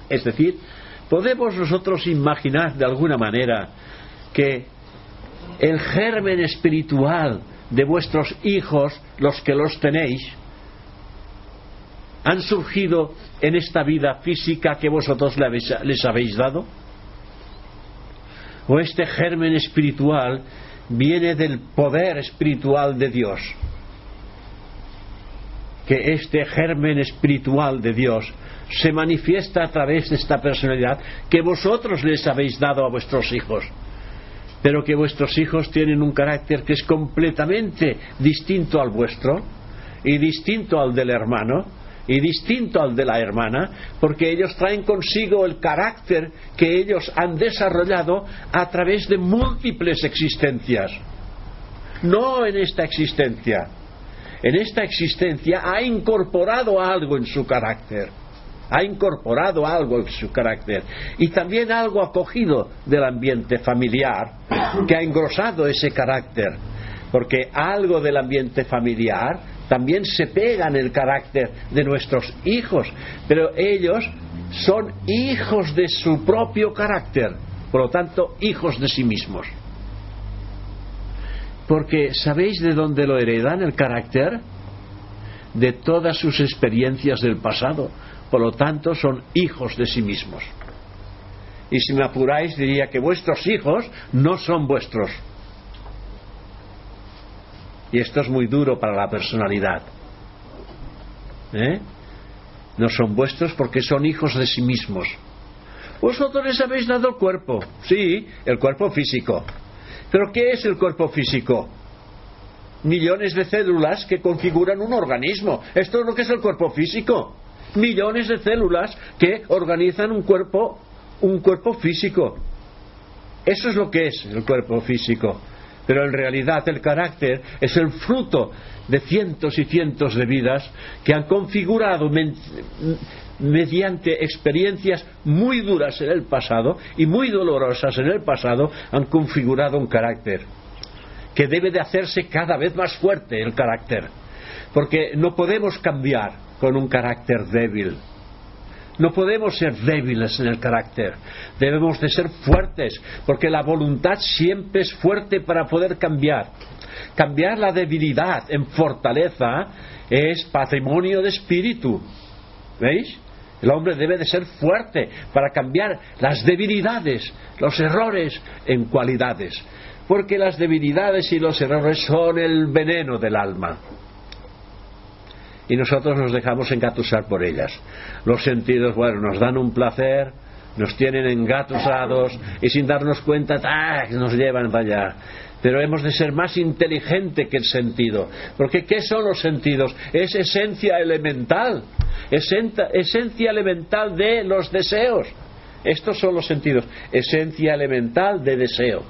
Es decir, podemos nosotros imaginar de alguna manera que el germen espiritual de vuestros hijos, los que los tenéis, han surgido en esta vida física que vosotros les habéis dado? ¿O este germen espiritual viene del poder espiritual de Dios? Que este germen espiritual de Dios se manifiesta a través de esta personalidad que vosotros les habéis dado a vuestros hijos, pero que vuestros hijos tienen un carácter que es completamente distinto al vuestro y distinto al del hermano y distinto al de la hermana, porque ellos traen consigo el carácter que ellos han desarrollado a través de múltiples existencias, no en esta existencia. En esta existencia ha incorporado algo en su carácter ha incorporado algo en su carácter y también algo acogido del ambiente familiar que ha engrosado ese carácter. porque algo del ambiente familiar también se pega en el carácter de nuestros hijos, pero ellos son hijos de su propio carácter, por lo tanto, hijos de sí mismos. Porque ¿sabéis de dónde lo heredan el carácter? De todas sus experiencias del pasado. Por lo tanto, son hijos de sí mismos. Y si me apuráis, diría que vuestros hijos no son vuestros. Y esto es muy duro para la personalidad. ¿Eh? No son vuestros porque son hijos de sí mismos. Vosotros les habéis dado el cuerpo. Sí, el cuerpo físico. Pero ¿qué es el cuerpo físico? Millones de células que configuran un organismo. Esto es lo que es el cuerpo físico. Millones de células que organizan un cuerpo, un cuerpo físico. Eso es lo que es el cuerpo físico. Pero en realidad el carácter es el fruto de cientos y cientos de vidas que han configurado mediante experiencias muy duras en el pasado y muy dolorosas en el pasado, han configurado un carácter que debe de hacerse cada vez más fuerte el carácter, porque no podemos cambiar con un carácter débil. No podemos ser débiles en el carácter, debemos de ser fuertes, porque la voluntad siempre es fuerte para poder cambiar. Cambiar la debilidad en fortaleza es patrimonio de espíritu. ¿Veis? El hombre debe de ser fuerte para cambiar las debilidades, los errores en cualidades, porque las debilidades y los errores son el veneno del alma. Y nosotros nos dejamos engatusar por ellas. Los sentidos, bueno, nos dan un placer, nos tienen engatusados y sin darnos cuenta, nos llevan para allá pero hemos de ser más inteligente que el sentido. Porque ¿qué son los sentidos? Es esencia elemental, esencia elemental de los deseos. Estos son los sentidos, esencia elemental de deseo.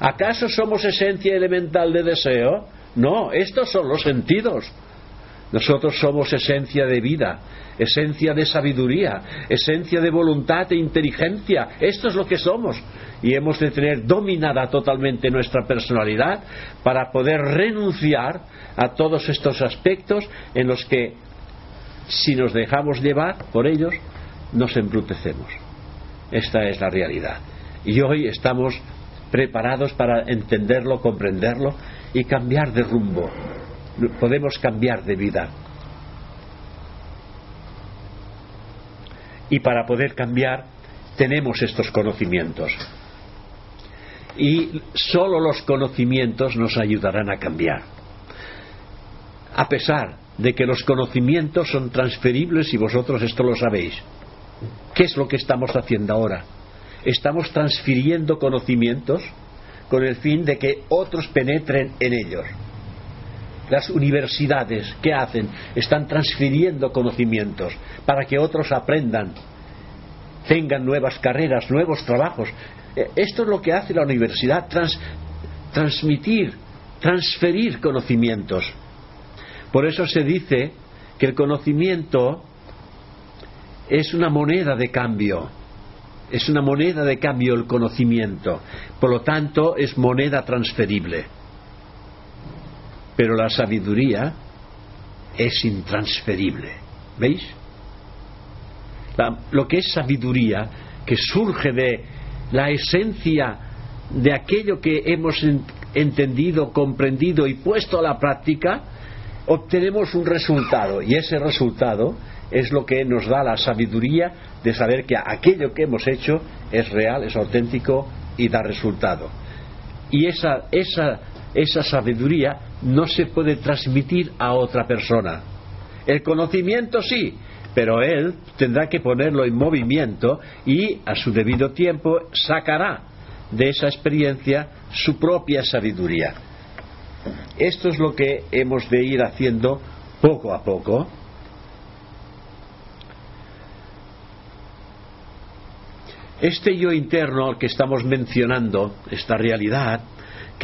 ¿Acaso somos esencia elemental de deseo? No, estos son los sentidos. Nosotros somos esencia de vida, esencia de sabiduría, esencia de voluntad e inteligencia. Esto es lo que somos. Y hemos de tener dominada totalmente nuestra personalidad para poder renunciar a todos estos aspectos en los que, si nos dejamos llevar por ellos, nos embrutecemos. Esta es la realidad. Y hoy estamos preparados para entenderlo, comprenderlo y cambiar de rumbo podemos cambiar de vida. Y para poder cambiar tenemos estos conocimientos. Y solo los conocimientos nos ayudarán a cambiar. A pesar de que los conocimientos son transferibles y vosotros esto lo sabéis. ¿Qué es lo que estamos haciendo ahora? Estamos transfiriendo conocimientos con el fin de que otros penetren en ellos las universidades, ¿qué hacen? Están transfiriendo conocimientos para que otros aprendan, tengan nuevas carreras, nuevos trabajos. Eh, esto es lo que hace la universidad, transmitir, transferir conocimientos. Por eso se dice que el conocimiento es una moneda de cambio. Es una moneda de cambio el conocimiento. Por lo tanto, es moneda transferible. Pero la sabiduría es intransferible. ¿Veis? lo que es sabiduría, que surge de la esencia de aquello que hemos entendido, comprendido y puesto a la práctica, obtenemos un resultado. Y ese resultado es lo que nos da la sabiduría de saber que aquello que hemos hecho es real, es auténtico y da resultado. Y esa, esa esa sabiduría no se puede transmitir a otra persona. El conocimiento sí, pero él tendrá que ponerlo en movimiento y a su debido tiempo sacará de esa experiencia su propia sabiduría. Esto es lo que hemos de ir haciendo poco a poco. Este yo interno que estamos mencionando, esta realidad,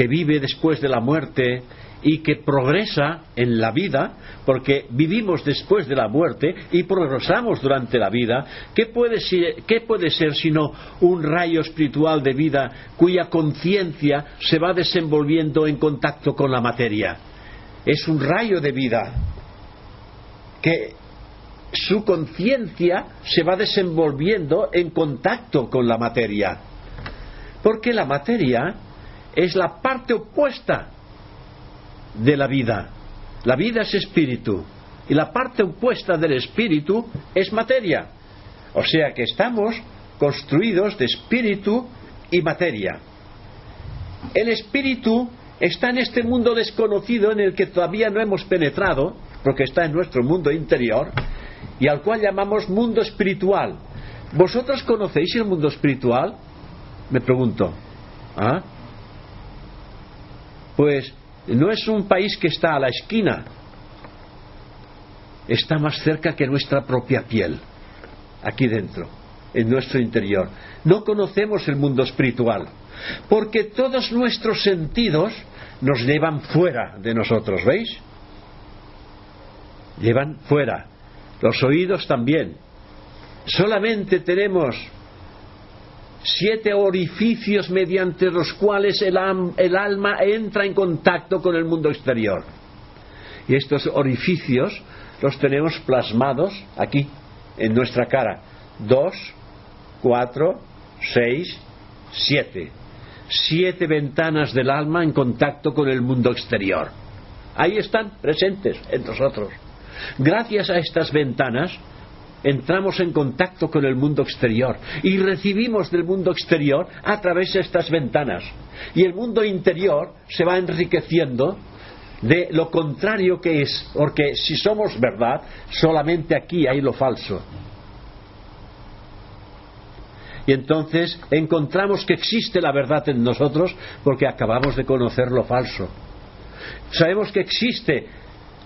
que vive después de la muerte y que progresa en la vida, porque vivimos después de la muerte y progresamos durante la vida, ¿qué puede ser, qué puede ser sino un rayo espiritual de vida cuya conciencia se va desenvolviendo en contacto con la materia? Es un rayo de vida que su conciencia se va desenvolviendo en contacto con la materia. Porque la materia es la parte opuesta de la vida. La vida es espíritu y la parte opuesta del espíritu es materia. O sea que estamos construidos de espíritu y materia. El espíritu está en este mundo desconocido en el que todavía no hemos penetrado, porque está en nuestro mundo interior, y al cual llamamos mundo espiritual. ¿Vosotros conocéis el mundo espiritual? Me pregunto. ¿Ah? Pues no es un país que está a la esquina, está más cerca que nuestra propia piel, aquí dentro, en nuestro interior. No conocemos el mundo espiritual, porque todos nuestros sentidos nos llevan fuera de nosotros, ¿veis? Llevan fuera. Los oídos también. Solamente tenemos siete orificios mediante los cuales el, alma entra en contacto con el mundo exterior. Y estos orificios los tenemos plasmados aquí, en nuestra cara. Dos, cuatro, seis, siete. Siete ventanas del alma en contacto con el mundo exterior. Ahí están presentes en nosotros. Gracias a estas ventanas entramos en contacto con el mundo exterior y recibimos del mundo exterior a través de estas ventanas. Y el mundo interior se va enriqueciendo de lo contrario que es, porque si somos verdad, solamente aquí hay lo falso. Y entonces encontramos que existe la verdad en nosotros porque acabamos de conocer lo falso. Sabemos que existe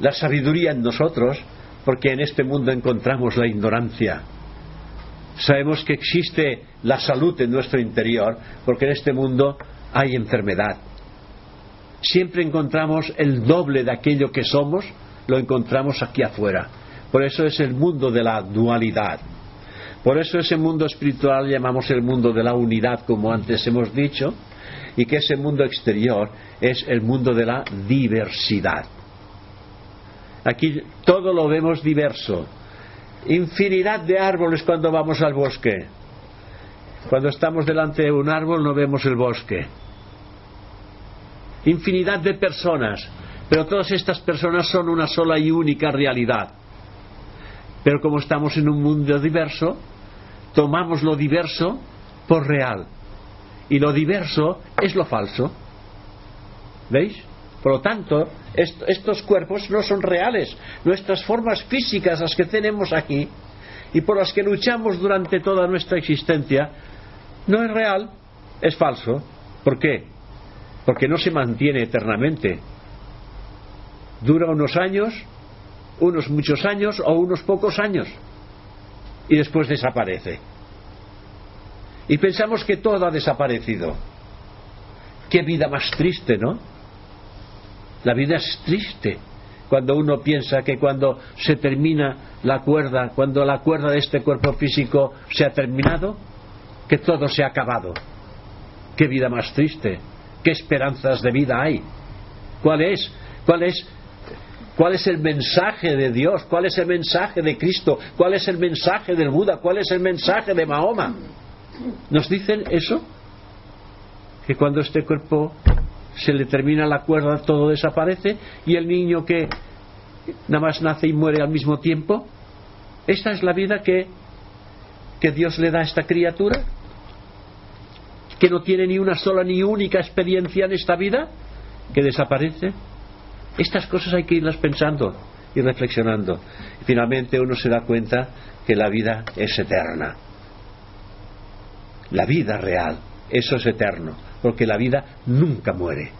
la sabiduría en nosotros porque en este mundo encontramos la ignorancia. Sabemos que existe la salud en nuestro interior, porque en este mundo hay enfermedad. Siempre encontramos el doble de aquello que somos, lo encontramos aquí afuera. Por eso es el mundo de la dualidad. Por eso ese mundo espiritual llamamos el mundo de la unidad, como antes hemos dicho, y que ese mundo exterior es el mundo de la diversidad. Aquí todo lo vemos diverso. Infinidad de árboles cuando vamos al bosque. Cuando estamos delante de un árbol no vemos el bosque. Infinidad de personas, pero todas estas personas son una sola y única realidad. Pero como estamos en un mundo diverso, tomamos lo diverso por real. Y lo diverso es lo falso. ¿Veis? Por lo tanto, estos cuerpos no son reales. Nuestras formas físicas, las que tenemos aquí, y por las que luchamos durante toda nuestra existencia, no es real, es falso. ¿Por qué? Porque no se mantiene eternamente. Dura unos años, unos muchos años o unos pocos años, y después desaparece. Y pensamos que todo ha desaparecido. Qué vida más triste, ¿no? La vida es triste cuando uno piensa que cuando se termina la cuerda, cuando la cuerda de este cuerpo físico se ha terminado, que todo se ha acabado. Qué vida más triste, qué esperanzas de vida hay. ¿Cuál es? ¿Cuál es? ¿Cuál es el mensaje de Dios? ¿Cuál es el mensaje de Cristo? ¿Cuál es el mensaje del Buda? ¿Cuál es el mensaje de Mahoma? ¿Nos dicen eso? Que cuando este cuerpo se le termina la cuerda, todo desaparece, y el niño que nada más nace y muere al mismo tiempo, esta es la vida que, que Dios le da a esta criatura, que no tiene ni una sola ni única experiencia en esta vida, que desaparece. Estas cosas hay que irlas pensando y reflexionando. Y finalmente uno se da cuenta que la vida es eterna. La vida real, eso es eterno porque la vida nunca muere.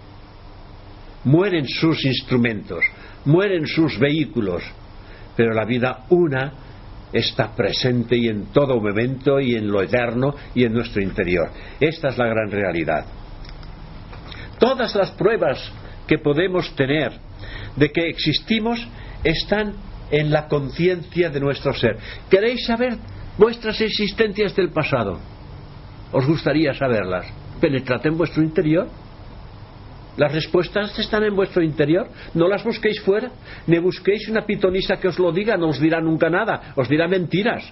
Mueren sus instrumentos, mueren sus vehículos, pero la vida una está presente y en todo momento y en lo eterno y en nuestro interior. Esta es la gran realidad. Todas las pruebas que podemos tener de que existimos están en la conciencia de nuestro ser. ¿Queréis saber vuestras existencias del pasado? ¿Os gustaría saberlas? Penetrad en vuestro interior. Las respuestas están en vuestro interior. No las busquéis fuera. Ni busquéis una pitonisa que os lo diga. No os dirá nunca nada. Os dirá mentiras.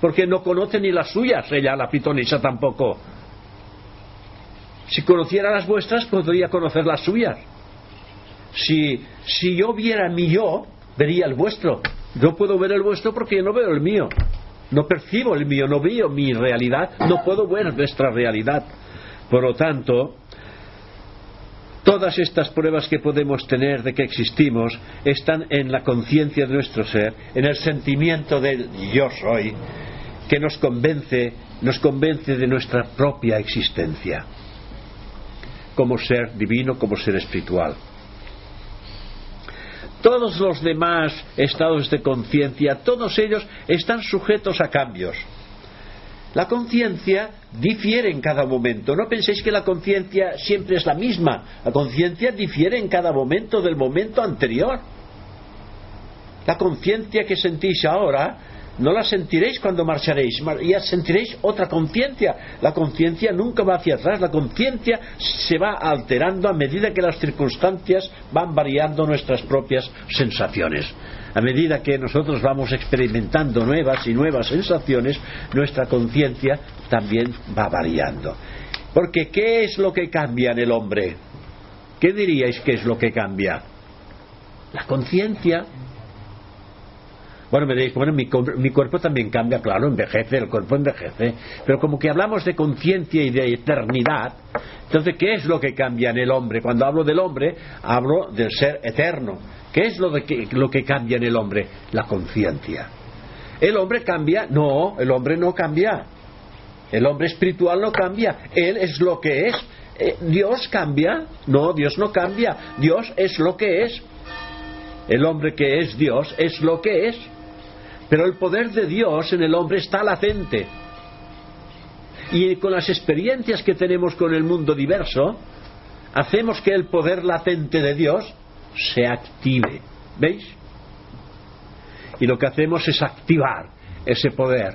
Porque no conoce ni las suyas. Ella, la pitonisa, tampoco. Si conociera las vuestras, podría conocer las suyas. Si, si yo viera mi yo, vería el vuestro. Yo puedo ver el vuestro porque yo no veo el mío. No percibo el mío, no veo mi realidad, no puedo ver vuestra realidad. Por lo tanto, todas estas pruebas que podemos tener de que existimos están en la conciencia de nuestro ser, en el sentimiento del yo soy, que nos convence, nos convence de nuestra propia existencia como ser divino, como ser espiritual. Todos los demás estados de conciencia, todos ellos están sujetos a cambios. La conciencia difiere en cada momento. No penséis que la conciencia siempre es la misma. La conciencia difiere en cada momento del momento anterior. La conciencia que sentís ahora no la sentiréis cuando marcharéis, ya sentiréis otra conciencia. La conciencia nunca va hacia atrás, la conciencia se va alterando a medida que las circunstancias van variando nuestras propias sensaciones. A medida que nosotros vamos experimentando nuevas y nuevas sensaciones, nuestra conciencia también va variando. Porque ¿qué es lo que cambia en el hombre? ¿Qué diríais que es lo que cambia? La conciencia bueno, me diréis, bueno, mi, mi, cuerpo también cambia, claro, envejece, el cuerpo envejece. Pero como que hablamos de conciencia y de eternidad, entonces, ¿qué es lo que cambia en el hombre? Cuando hablo del hombre, hablo del ser eterno. ¿Qué es lo, que, lo que cambia en el hombre? La conciencia. ¿El hombre cambia? No, el hombre no cambia. El hombre espiritual no cambia. Él es lo que es. Eh, ¿Dios cambia? No, Dios no cambia. Dios es lo que es. El hombre que es Dios es lo que es. Pero el poder de Dios en el hombre está latente. Y con las experiencias que tenemos con el mundo diverso, hacemos que el poder latente de Dios se active. ¿Veis? Y lo que hacemos es activar ese poder.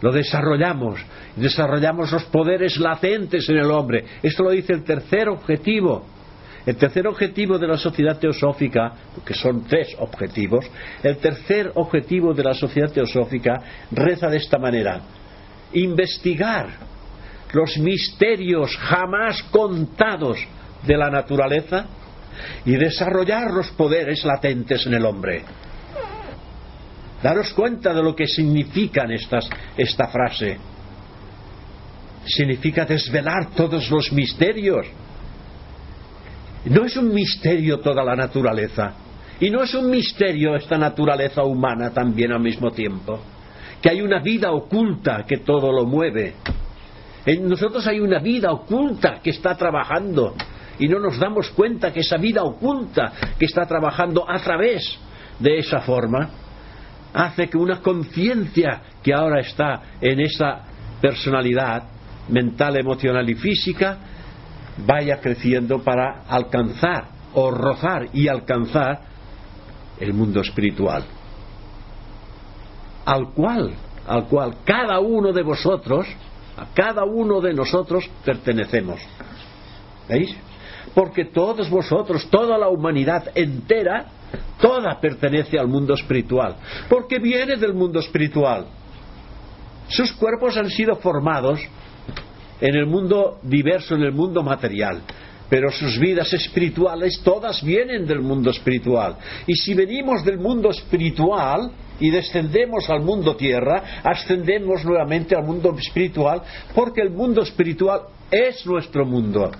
Lo desarrollamos. Desarrollamos los poderes latentes en el hombre. Esto lo dice el tercer objetivo el tercer objetivo de la sociedad teosófica, que son tres objetivos, el tercer objetivo de la sociedad teosófica reza de esta manera, investigar los misterios jamás contados de la naturaleza y desarrollar los poderes latentes en el hombre. Daros cuenta de lo que significan estas, esta frase. Significa desvelar todos los misterios no es un misterio toda la naturaleza. Y no es un misterio esta naturaleza humana también al mismo tiempo. Que hay una vida oculta que todo lo mueve. En nosotros hay una vida oculta que está trabajando. Y no nos damos cuenta que esa vida oculta que está trabajando a través de esa forma hace que una conciencia que ahora está en esa personalidad mental, emocional y física vaya creciendo para alcanzar o rozar y alcanzar el mundo espiritual al cual al cual cada uno de vosotros a cada uno de nosotros pertenecemos ¿veis? Porque todos vosotros toda la humanidad entera toda pertenece al mundo espiritual porque viene del mundo espiritual sus cuerpos han sido formados en el mundo diverso, en el mundo material. Pero sus vidas espirituales todas vienen del mundo espiritual. Y si venimos del mundo espiritual y descendemos al mundo tierra, ascendemos nuevamente al mundo espiritual, porque el mundo espiritual es nuestro mundo.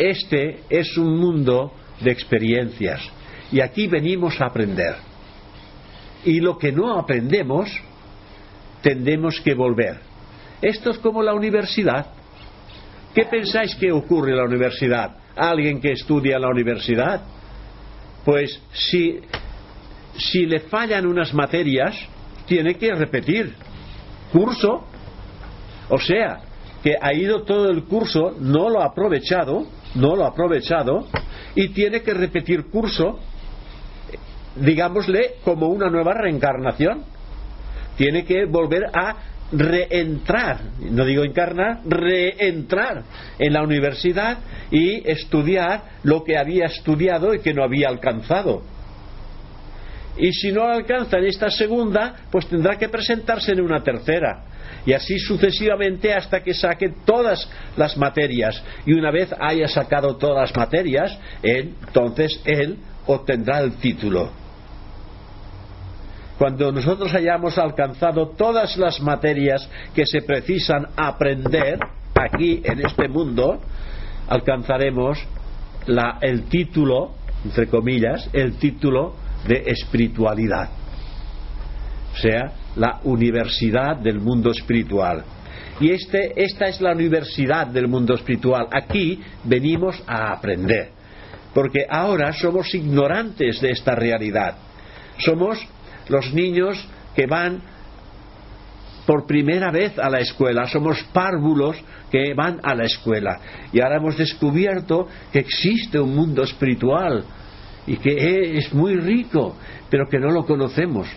Este es un mundo de experiencias y aquí venimos a aprender. Y lo que no aprendemos tendemos que volver. Esto es como la universidad. ¿Qué pensáis que ocurre en la universidad? ¿Alguien que estudia en la universidad? Pues si, si le fallan unas materias, tiene que repetir curso. O sea, que ha ido todo el curso, no lo ha aprovechado, no lo ha aprovechado, y tiene que repetir curso, digámosle, como una nueva reencarnación. Tiene que volver a reentrar, no digo encarnar, reentrar en la universidad y estudiar lo que había estudiado y que no había alcanzado. Y si no alcanza en esta segunda, pues tendrá que presentarse en una tercera. Y así sucesivamente hasta que saque todas las materias. Y una vez haya sacado todas las materias, entonces él obtendrá el título. Cuando nosotros hayamos alcanzado todas las materias que se precisan aprender aquí en este mundo, alcanzaremos el título, entre comillas, el título de espiritualidad. O sea, la universidad del mundo espiritual. Y este, esta es la universidad del mundo espiritual. Aquí venimos a aprender. Porque ahora somos ignorantes de esta realidad. Somos los niños que van por primera vez a la escuela, somos párvulos que van a la escuela. Y ahora hemos descubierto que existe un mundo espiritual y que es muy rico, pero que no lo conocemos.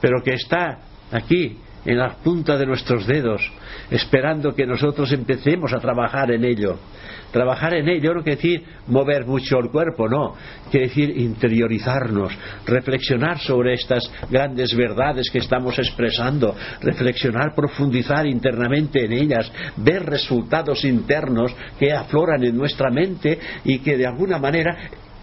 Pero que está aquí en la punta de nuestros dedos, esperando que nosotros empecemos a trabajar en ello. Trabajar en ello no quiere decir mover mucho el cuerpo, no. Quiere decir interiorizarnos, reflexionar sobre estas grandes verdades que estamos expresando, reflexionar, profundizar internamente en ellas, ver resultados internos que afloran en nuestra mente y que de alguna manera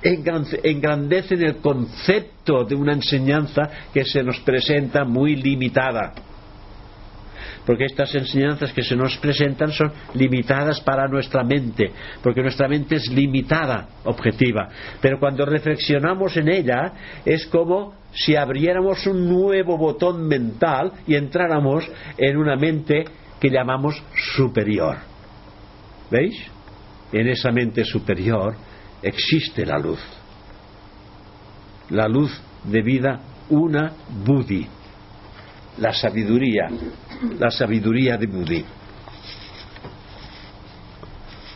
engrandecen el concepto de una enseñanza que se nos presenta muy limitada porque estas enseñanzas que se nos presentan son limitadas para nuestra mente, porque nuestra mente es limitada, objetiva. Pero cuando reflexionamos en ella, es como si abriéramos un nuevo botón mental y entráramos en una mente que llamamos superior. ¿Veis? En esa mente superior existe la luz. La luz de vida una Buddhi la sabiduría, la sabiduría de Budi.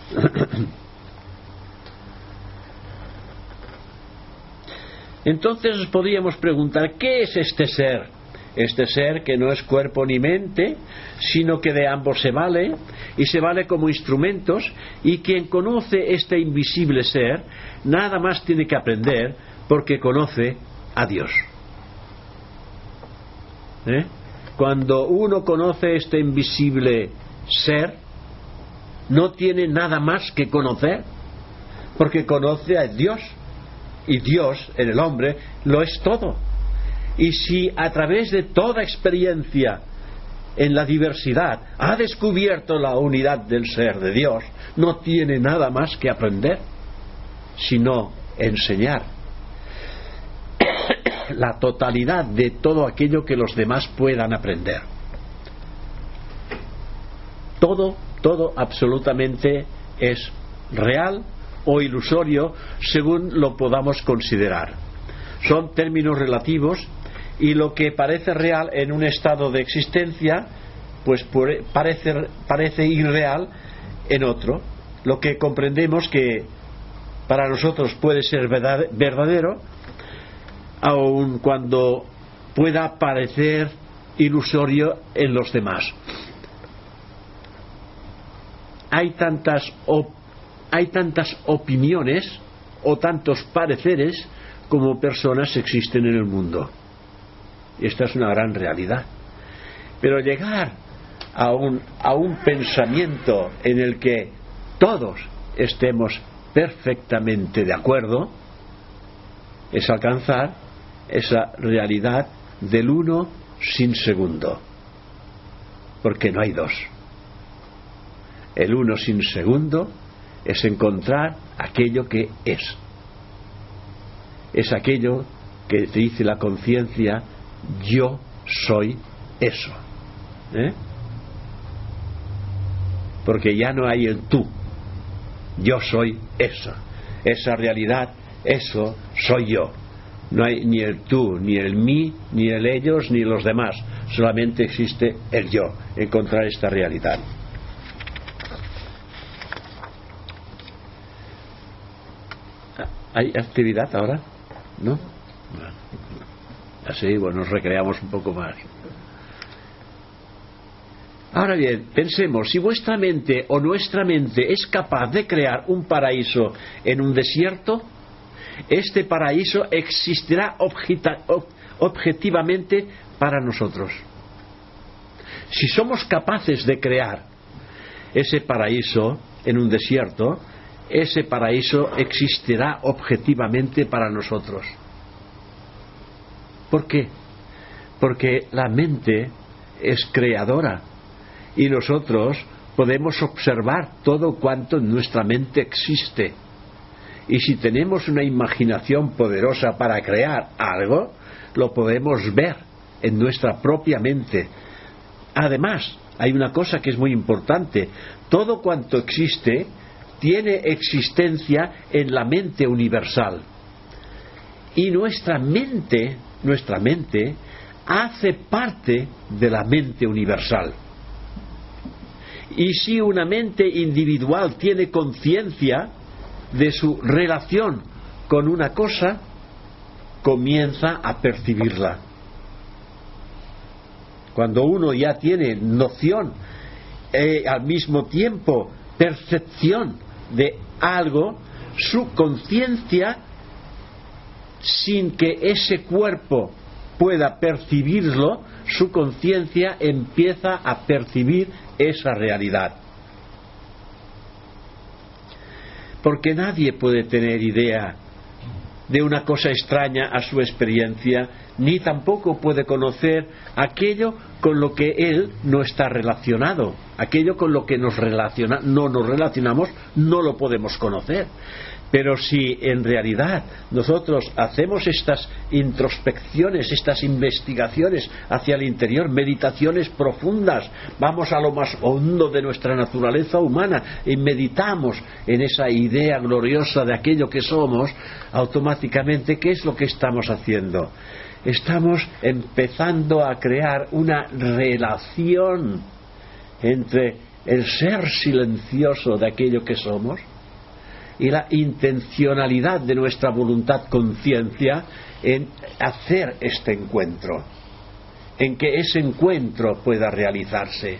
Entonces podríamos preguntar, ¿qué es este ser? Este ser que no es cuerpo ni mente, sino que de ambos se vale y se vale como instrumentos y quien conoce este invisible ser nada más tiene que aprender porque conoce a Dios. ¿Eh? Cuando uno conoce este invisible ser, no tiene nada más que conocer, porque conoce a Dios. Y Dios en el hombre lo es todo. Y si a través de toda experiencia en la diversidad ha descubierto la unidad del ser de Dios, no tiene nada más que aprender, sino enseñar la totalidad de todo aquello que los demás puedan aprender. Todo, todo absolutamente es real o ilusorio según lo podamos considerar. Son términos relativos y lo que parece real en un estado de existencia, pues parece, parece irreal en otro. Lo que comprendemos que para nosotros puede ser verdadero, aun cuando pueda parecer ilusorio en los demás. Hay tantas, hay tantas opiniones o tantos pareceres como personas existen en el mundo. Esta es una gran realidad. Pero llegar a un, a un pensamiento en el que todos estemos perfectamente de acuerdo es alcanzar esa realidad del uno sin segundo, porque no hay dos. El uno sin segundo es encontrar aquello que es. Es aquello que te dice la conciencia, yo soy eso. ¿Eh? Porque ya no hay el tú, yo soy eso. Esa realidad, eso soy yo. No hay ni el tú, ni el mí, ni el ellos, ni los demás. solamente existe el yo, encontrar esta realidad. ¿Hay actividad ahora? ¿No? Bueno, nos recreamos un poco más. Ahora bien, pensemos, si vuestra mente o nuestra mente es capaz de crear un paraíso en un desierto, este paraíso existirá objetivamente para nosotros. Si somos capaces de crear ese paraíso en un desierto, ese paraíso existirá objetivamente para nosotros. ¿Por qué? Porque la mente es creadora y nosotros podemos observar todo cuanto en nuestra mente existe. Y si tenemos una imaginación poderosa para crear algo, lo podemos ver en nuestra propia mente. Además, hay una cosa que es muy importante. Todo cuanto existe tiene existencia en la mente universal. Y nuestra mente, nuestra mente, hace parte de la mente universal. Y si una mente individual tiene conciencia de su relación con una cosa, comienza a percibirla. Cuando uno ya tiene noción, eh, al mismo tiempo percepción de algo, su conciencia, sin que ese cuerpo pueda percibirlo, su conciencia empieza a percibir esa realidad. Porque nadie puede tener idea de una cosa extraña a su experiencia, ni tampoco puede conocer aquello con lo que él no está relacionado. Aquello con lo que nos relaciona, no nos relacionamos, no lo podemos conocer. Pero si en realidad nosotros hacemos estas introspecciones, estas investigaciones hacia el interior, meditaciones profundas, vamos a lo más hondo de nuestra naturaleza humana y meditamos en esa idea gloriosa de aquello que somos, automáticamente, ¿qué es lo que estamos haciendo? Estamos empezando a crear una relación entre el ser silencioso de aquello que somos y la intencionalidad de nuestra voluntad conciencia en hacer este encuentro, en que ese encuentro pueda realizarse.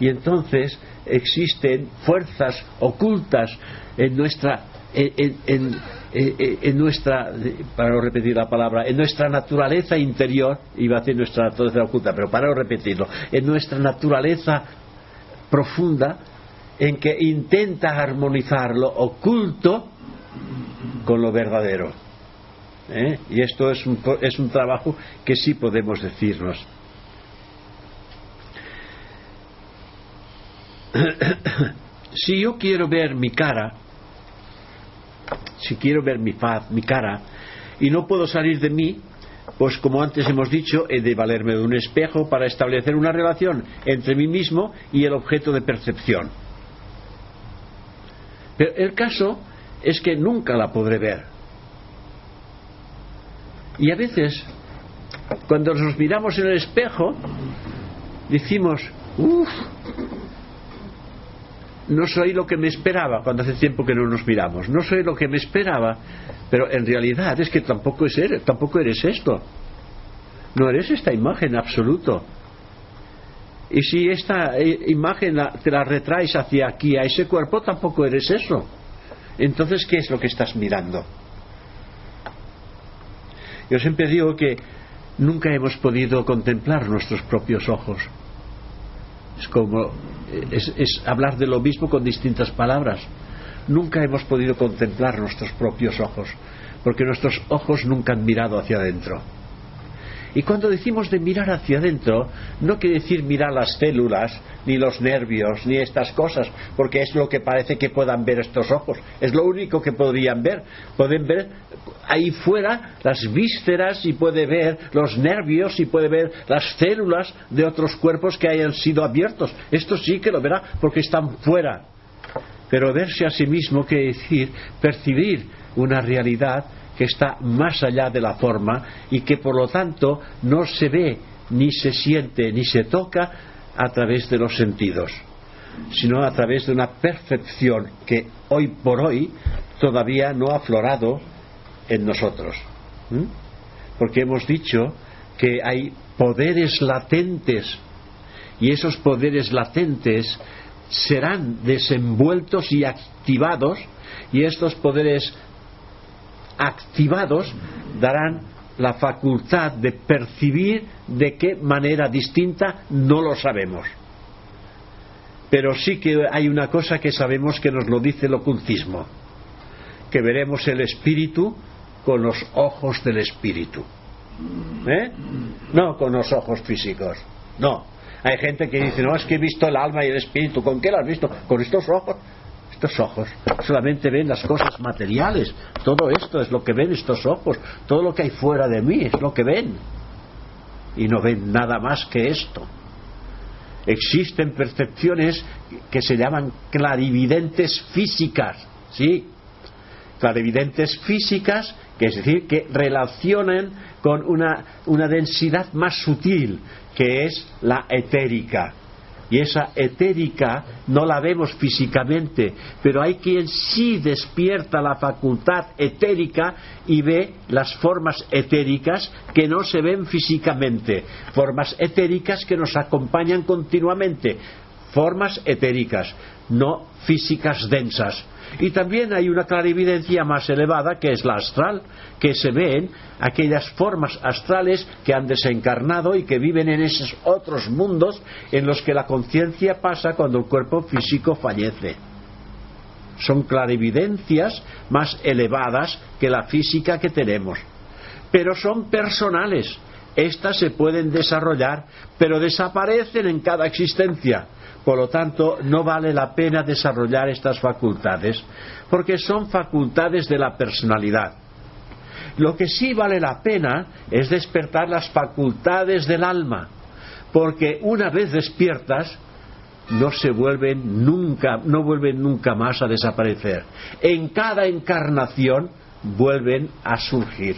Y entonces existen fuerzas ocultas en nuestra en, nuestra, para no repetir la palabra, en nuestra naturaleza interior, iba a decir nuestra naturaleza oculta, pero para no repetirlo, en nuestra naturaleza profunda, en que intenta armonizar lo oculto con lo verdadero. ¿Eh? Y esto es un, es un trabajo que sí podemos decirnos. si yo quiero ver mi cara, si quiero ver mi faz, mi cara, y no puedo salir de mí, pues como antes hemos dicho, he de valerme de un espejo para establecer una relación entre mí mismo y el objeto de percepción. Pero el caso es que nunca la podré ver. Y a veces, cuando nos miramos en el espejo, decimos, uff, no soy lo que me esperaba cuando hace tiempo que no nos miramos, no soy lo que me esperaba, pero en realidad es que tampoco, es eres, tampoco eres esto, no eres esta imagen absoluto. Y si esta eh, imagen te la retraes hacia aquí, a ese cuerpo, tampoco eres eso. Entonces, ¿qué es lo que estás mirando? Yo siempre digo que nunca hemos podido contemplar nuestros propios ojos. Es como es, hablar de lo mismo con distintas palabras. Nunca hemos podido contemplar nuestros propios ojos, porque nuestros ojos nunca han mirado hacia adentro. Y cuando decimos de mirar hacia adentro, no quiere decir mirar las células, ni los nervios, ni estas cosas, porque es lo que parece que puedan ver estos ojos. Es lo único que podrían ver. Pueden ver ahí fuera las vísceras y puede ver los nervios y puede ver las células de otros cuerpos que hayan sido abiertos. Esto sí que lo verá porque están fuera. Pero verse a sí mismo quiere decir percibir una realidad que está más allá de la forma y que por lo tanto no se ve ni se siente, ni se toca a través de los sentidos, sino a través de una percepción que hoy por hoy todavía no ha aflorado en nosotros. Porque hemos dicho que hay poderes latentes y esos poderes latentes serán desenvueltos y activados y estos poderes activados darán la facultad de percibir de qué manera distinta no lo sabemos. Pero sí que hay una cosa que sabemos que nos lo dice el ocultismo, que veremos el espíritu con los ojos del espíritu. ¿Eh? No con los ojos físicos. No. Hay gente que dice, no, es que he visto el alma y el espíritu. ¿Con qué lo has visto? Con estos ojos. Estos ojos solamente ven las cosas materiales. Todo esto es lo que ven estos ojos. Todo lo que hay fuera de mí es lo que ven. Y no ven nada más que esto. Existen percepciones que se llaman clarividentes físicas. ¿Sí? Clarividentes físicas, que es decir, que relacionan con una, una densidad más sutil, que es la etérica. Y esa etérica no la vemos físicamente, pero hay quien sí despierta la facultad etérica y ve las formas etéricas que no se ven físicamente, formas etéricas que nos acompañan continuamente, formas etéricas, no físicas densas. Y también hay una clarividencia más elevada que es la astral, que se ven aquellas formas astrales que han desencarnado y que viven en esos otros mundos en los que la conciencia pasa cuando el cuerpo físico fallece. Son clarividencias más elevadas que la física que tenemos. Pero son personales. Estas se pueden desarrollar, pero desaparecen en cada existencia por lo tanto, no vale la pena desarrollar estas facultades, porque son facultades de la personalidad. Lo que sí vale la pena es despertar las facultades del alma, porque una vez despiertas, no se vuelven nunca, no vuelven nunca más a desaparecer. En cada encarnación vuelven a surgir,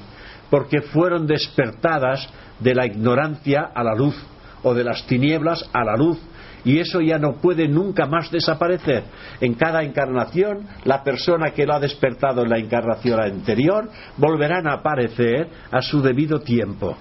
porque fueron despertadas de la ignorancia a la luz, o de las tinieblas a la luz, y eso ya no puede nunca más desaparecer. En cada encarnación, la persona que lo ha despertado en la encarnación anterior volverán a aparecer a su debido tiempo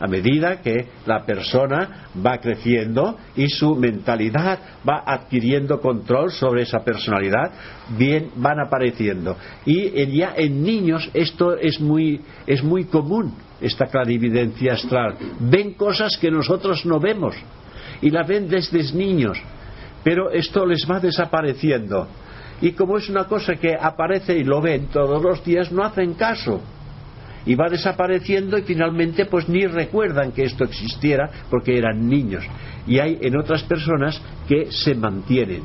a medida que la persona va creciendo y su mentalidad va adquiriendo control sobre esa personalidad, bien van apareciendo. Y ya en niños esto es muy, es muy común, esta clarividencia astral. Ven cosas que nosotros no vemos y la ven desde niños, pero esto les va desapareciendo. Y como es una cosa que aparece y lo ven todos los días, no hacen caso. Y va desapareciendo y finalmente pues ni recuerdan que esto existiera porque eran niños. Y hay en otras personas que se mantienen.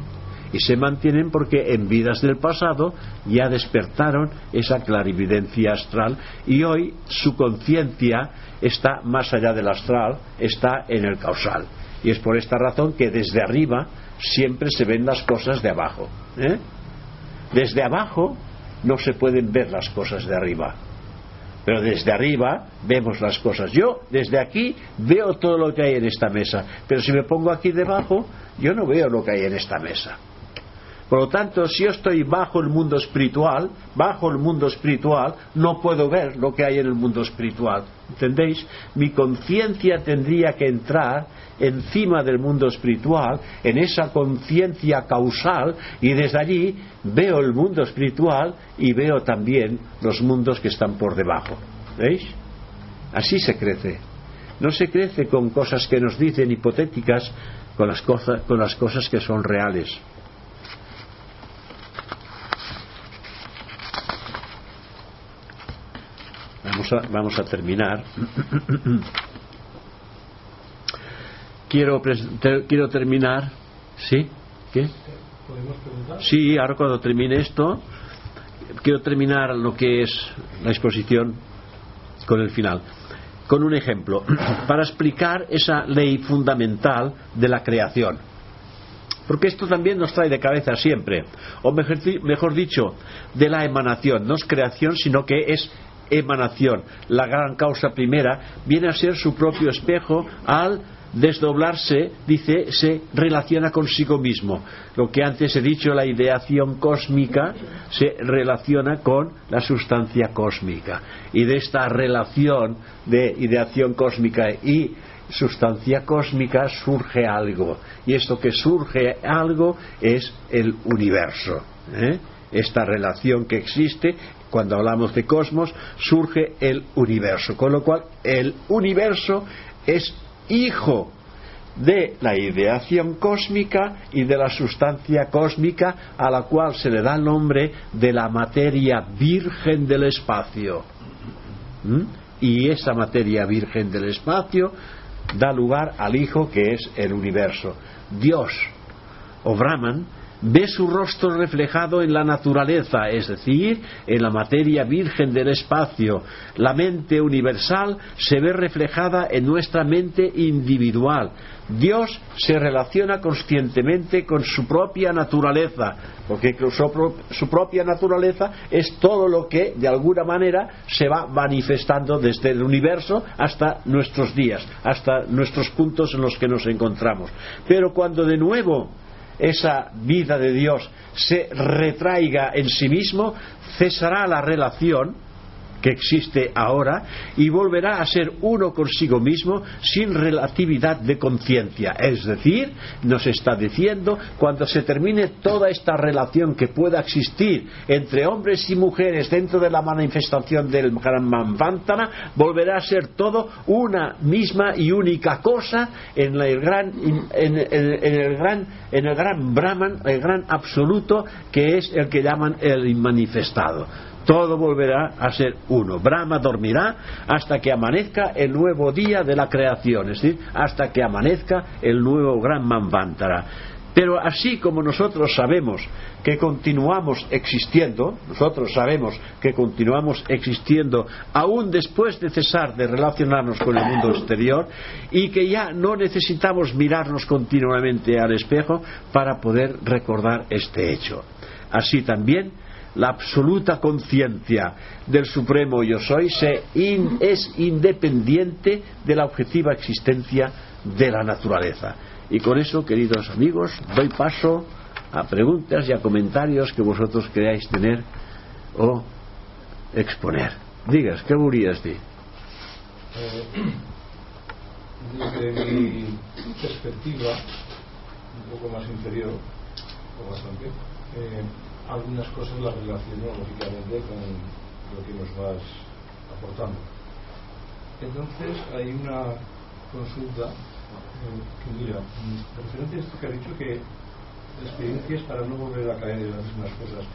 Y se mantienen porque en vidas del pasado ya despertaron esa clarividencia astral y hoy su conciencia está más allá del astral, está en el causal. Y es por esta razón que desde arriba siempre se ven las cosas de abajo. ¿eh? Desde abajo no se pueden ver las cosas de arriba. Pero desde arriba vemos las cosas. Yo desde aquí veo todo lo que hay en esta mesa. Pero si me pongo aquí debajo, yo no veo lo que hay en esta mesa. Por lo tanto, si yo estoy bajo el mundo espiritual, bajo el mundo espiritual, no puedo ver lo que hay en el mundo espiritual. ¿Entendéis? Mi conciencia tendría que entrar encima del mundo espiritual, en esa conciencia causal, y desde allí veo el mundo espiritual y veo también los mundos que están por debajo. ¿Veis? Así se crece. No se crece con cosas que nos dicen hipotéticas, con las, cosas, con las cosas que son reales. Vamos a, vamos a terminar. quiero, quiero terminar. ¿Sí? ¿Qué? Sí, ahora cuando termine esto, quiero terminar lo que es la exposición con el final. Con un ejemplo, para explicar esa ley fundamental de la creación. Porque esto también nos trae de cabeza siempre, o mejor, mejor dicho, de la emanación. No es creación, sino que es emanación. La gran causa primera viene a ser su propio espejo al desdoblarse, dice, se relaciona consigo mismo. Lo que antes he dicho, la ideación cósmica, se relaciona con la sustancia cósmica. Y de esta relación de ideación cósmica y sustancia cósmica surge algo. Y esto que surge algo es el universo. ¿eh? Esta relación que existe, cuando hablamos de cosmos, surge el universo. Con lo cual, el universo es hijo de la ideación cósmica y de la sustancia cósmica a la cual se le da el nombre de la materia virgen del espacio. ¿Mm? Y esa materia virgen del espacio da lugar al Hijo que es el universo. Dios o Brahman ve su rostro reflejado en la naturaleza, es decir, en la materia virgen del espacio. La mente universal se ve reflejada en nuestra mente individual. Dios se relaciona conscientemente con su propia naturaleza, porque su, propia naturaleza es todo lo que de alguna manera se va manifestando desde el universo hasta nuestros días, hasta nuestros puntos en los que nos encontramos. Pero cuando de nuevo esa vida de Dios se retraiga en sí mismo, cesará la relación que existe ahora y volverá a ser uno consigo mismo sin relatividad de conciencia. Es decir, nos está diciendo, cuando se termine toda esta relación que pueda existir entre hombres y mujeres dentro de la manifestación del Gran Manvantana, volverá a ser todo una misma y única cosa en el gran, en, el gran, en el gran Brahman, el gran absoluto, que es el que llaman el inmanifestado todo volverá a ser uno. Brahma dormirá hasta que amanezca el nuevo día de la creación, es decir, hasta que amanezca el nuevo gran Manvantara. Pero así como nosotros sabemos que continuamos existiendo, nosotros sabemos que continuamos existiendo aún después de cesar de relacionarnos con el mundo exterior y que ya no necesitamos mirarnos continuamente al espejo para poder recordar este hecho. Así también la absoluta conciencia del Supremo Yo Soy se es independiente de la objetiva existencia de la naturaleza. Y con eso, queridos amigos, doy paso a preguntas y a comentarios que vosotros queráis tener o exponer. Digas, ¿qué burías di? Eh, desde mi perspectiva, un poco más inferior, o bastante, eh, algunas cosas las relaciono lógicamente con lo que nos vas aportando. Entonces hay una consulta eh, que mira, referente a esto que ha dicho que la experiencia es para no volver a caer en las mismas cosas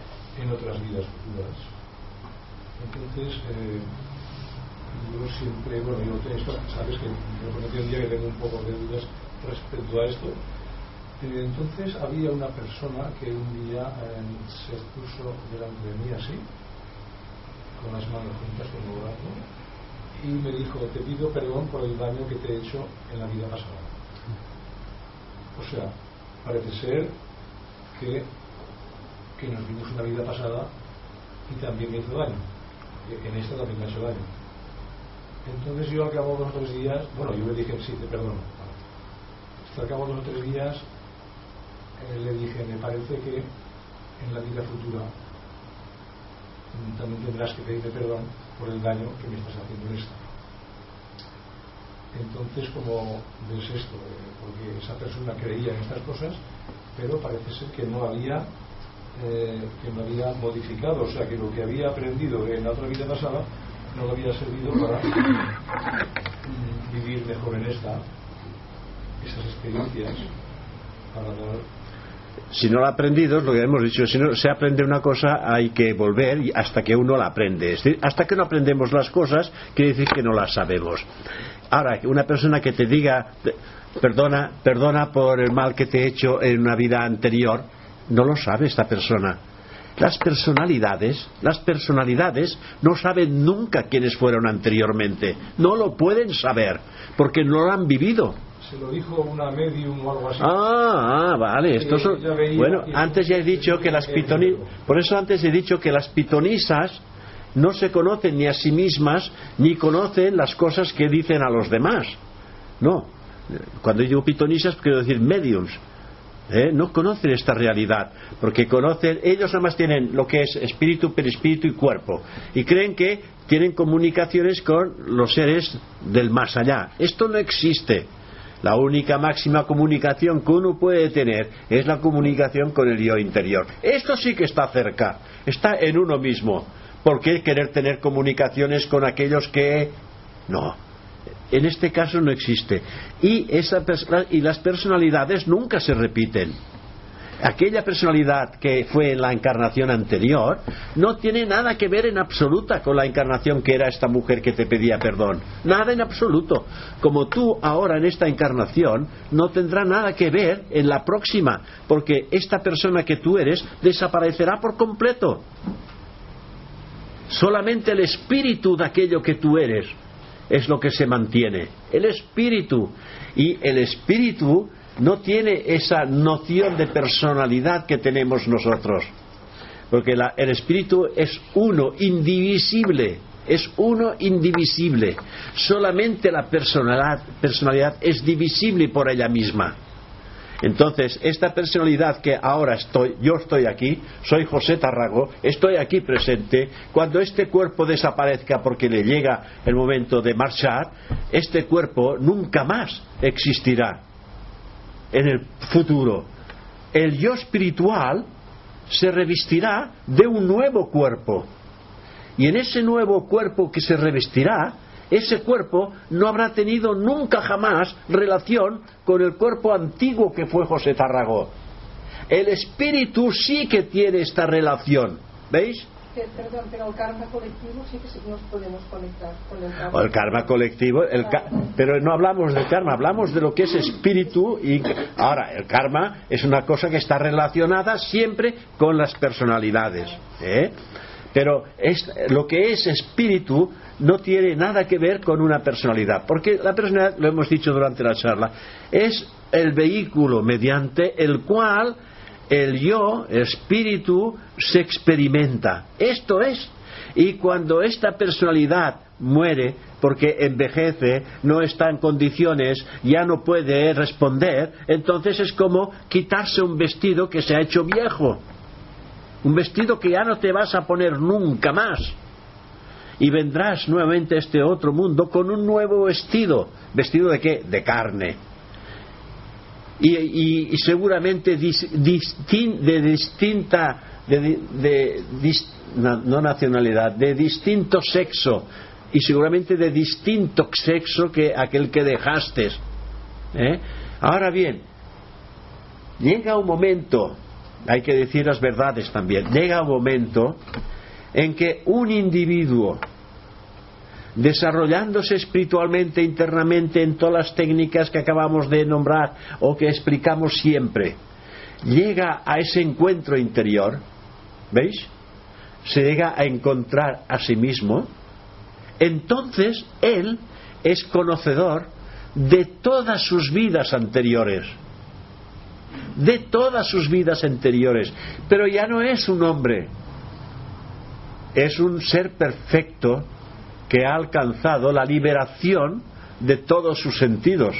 en otras vidas futuras. Entonces, eh, yo siempre, bueno, yo tengo sabes que me prometí un día que tengo un poco de dudas respecto a esto, entonces había una persona que un día eh, se puso delante de mí así, con las manos juntas como brazo, y me dijo, te pido perdón por el daño que te he hecho en la vida pasada. O sea, parece ser que, que nos vimos una vida pasada y también me hizo daño. En esta también me ha hecho daño. Entonces yo al cabo de los tres días, bueno, yo le dije, sí, te perdono. Hasta al cabo de los tres días eh, le dije, me parece que en la vida futura también tendrás que pedirme perdón por el daño que me estás haciendo en esta. Entonces, como ves esto? Eh, porque esa persona creía en estas cosas, pero parece ser que no había eh, que no había modificado, o sea que lo que había aprendido en la otra vida pasada no lo había servido para mm, vivir mejor en esta, esas experiencias, para dar si no lo ha aprendido, es lo que hemos dicho, si no se aprende una cosa hay que volver hasta que uno la aprende. Es decir, hasta que no aprendemos las cosas, quiere decir que no las sabemos. Ahora, una persona que te diga, perdona, perdona por el mal que te he hecho en una vida anterior, no lo sabe esta persona. Las personalidades, las personalidades no saben nunca quiénes fueron anteriormente. No lo pueden saber, porque no lo han vivido se lo dijo una medium o algo así. Ah, ah vale. Esto bueno, antes ya he dicho que las pitonisas, por eso antes he dicho que las pitonisas no se conocen ni a sí mismas ni conocen las cosas que dicen a los demás. No. Cuando digo pitonisas quiero decir mediums. ¿eh? No conocen esta realidad, porque conocen, ellos nada más tienen lo que es espíritu, perispíritu y cuerpo, y creen que tienen comunicaciones con los seres del más allá. Esto no existe. La única máxima comunicación que uno puede tener es la comunicación con el yo interior. Esto sí que está cerca, está en uno mismo. ¿Por qué querer tener comunicaciones con aquellos que no? En este caso no existe. Y, esa, y las personalidades nunca se repiten aquella personalidad que fue la encarnación anterior no tiene nada que ver en absoluta con la encarnación que era esta mujer que te pedía perdón. Nada en absoluto. Como tú ahora en esta encarnación no tendrá nada que ver en la próxima, porque esta persona que tú eres desaparecerá por completo. Solamente el espíritu de aquello que tú eres es lo que se mantiene. El espíritu. Y el espíritu no tiene esa noción de personalidad que tenemos nosotros. Porque el espíritu es uno, indivisible. Es uno indivisible. Solamente la personalidad, personalidad es divisible por ella misma. Entonces, esta personalidad que ahora estoy, yo estoy aquí, soy José Tarrago, estoy aquí presente, cuando este cuerpo desaparezca porque le llega el momento de marchar, este cuerpo nunca más existirá en el futuro. El yo espiritual se revestirá de un nuevo cuerpo. Y en ese nuevo cuerpo que se revestirá, ese cuerpo no habrá tenido nunca jamás relación con el cuerpo antiguo que fue José Tarragó. El espíritu sí que tiene esta relación. ¿Veis? Perdón, pero el karma colectivo sí que nos podemos conectar con el karma. el karma colectivo, el pero no hablamos del karma, hablamos de lo que es espíritu y ahora el karma es una cosa que está relacionada siempre con las personalidades, ¿eh? Pero es, lo que es espíritu no tiene nada que ver con una personalidad, porque la personalidad, lo hemos dicho durante la charla, es el vehículo mediante el cual el yo, espíritu, se experimenta. Esto es. Y cuando esta personalidad muere porque envejece, no está en condiciones, ya no puede responder, entonces es como quitarse un vestido que se ha hecho viejo. Un vestido que ya no te vas a poner nunca más. Y vendrás nuevamente a este otro mundo con un nuevo vestido. ¿Vestido de qué? De carne y, seguramente de distinta, no nacionalidad, de distinto sexo y seguramente de distinto sexo que aquel que dejaste. ¿eh? Ahora bien, llega un momento, hay que decir las verdades también, llega un momento en que un individuo desarrollándose espiritualmente internamente en todas las técnicas que acabamos de nombrar o que explicamos siempre, llega a ese encuentro interior, ¿veis? Se llega a encontrar a sí mismo, entonces él es conocedor de todas sus vidas anteriores, de todas sus vidas anteriores, pero ya no es un hombre, es un ser perfecto que ha alcanzado la liberación de todos sus sentidos.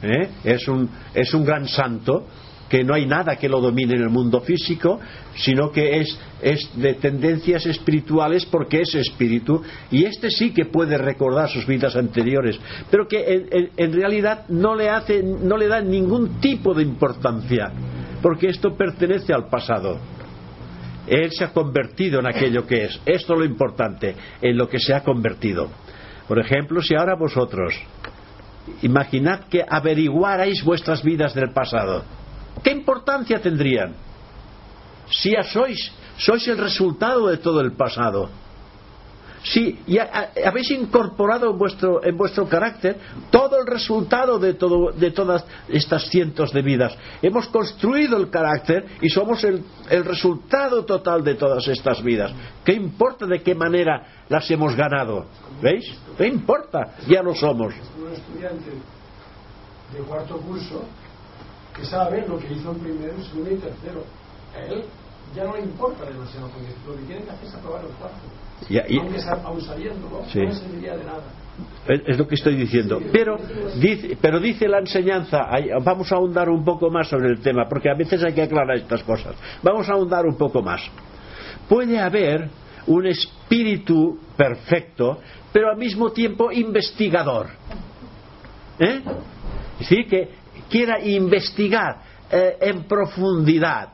¿Eh? Es, un, es un gran santo que no hay nada que lo domine en el mundo físico, sino que es, es, de tendencias espirituales porque es espíritu, y este sí que puede recordar sus vidas anteriores, pero que en, en realidad no le, hace, no le da ningún tipo de importancia, porque esto pertenece al pasado. Él se ha convertido en aquello que es. Esto es lo importante, en lo que se ha convertido. Por ejemplo, si ahora vosotros imaginad que averiguarais vuestras vidas del pasado, ¿qué importancia tendrían? Si ya sois, sois el resultado de todo el pasado si habéis incorporado en vuestro, en vuestro carácter todo el resultado de, todo, de todas estas cientos de vidas. Hemos construido el carácter y somos el, el resultado total de todas estas vidas. ¿Qué importa de qué manera las hemos ganado? ¿Veis? ¿Qué importa? Ya lo somos. Un estudiante de cuarto curso que sabe lo que hizo en primero, segundo y tercero. Él ya no le importa demasiado, porque lo que tienen que hacer es aprobar el cuarto. Ya, y- Aunque sa- aun sabiéndolo, Sí. no le serviría de nada. Es es lo que estoy diciendo. Pero dice, pero dice la enseñanza, vamos a ahondar un poco más sobre el tema, porque a veces hay que aclarar estas cosas. Vamos a ahondar un poco más. Puede haber un espíritu perfecto, pero al mismo tiempo investigador. ¿Eh? Es decir, que quiera investigar eh, en profundidad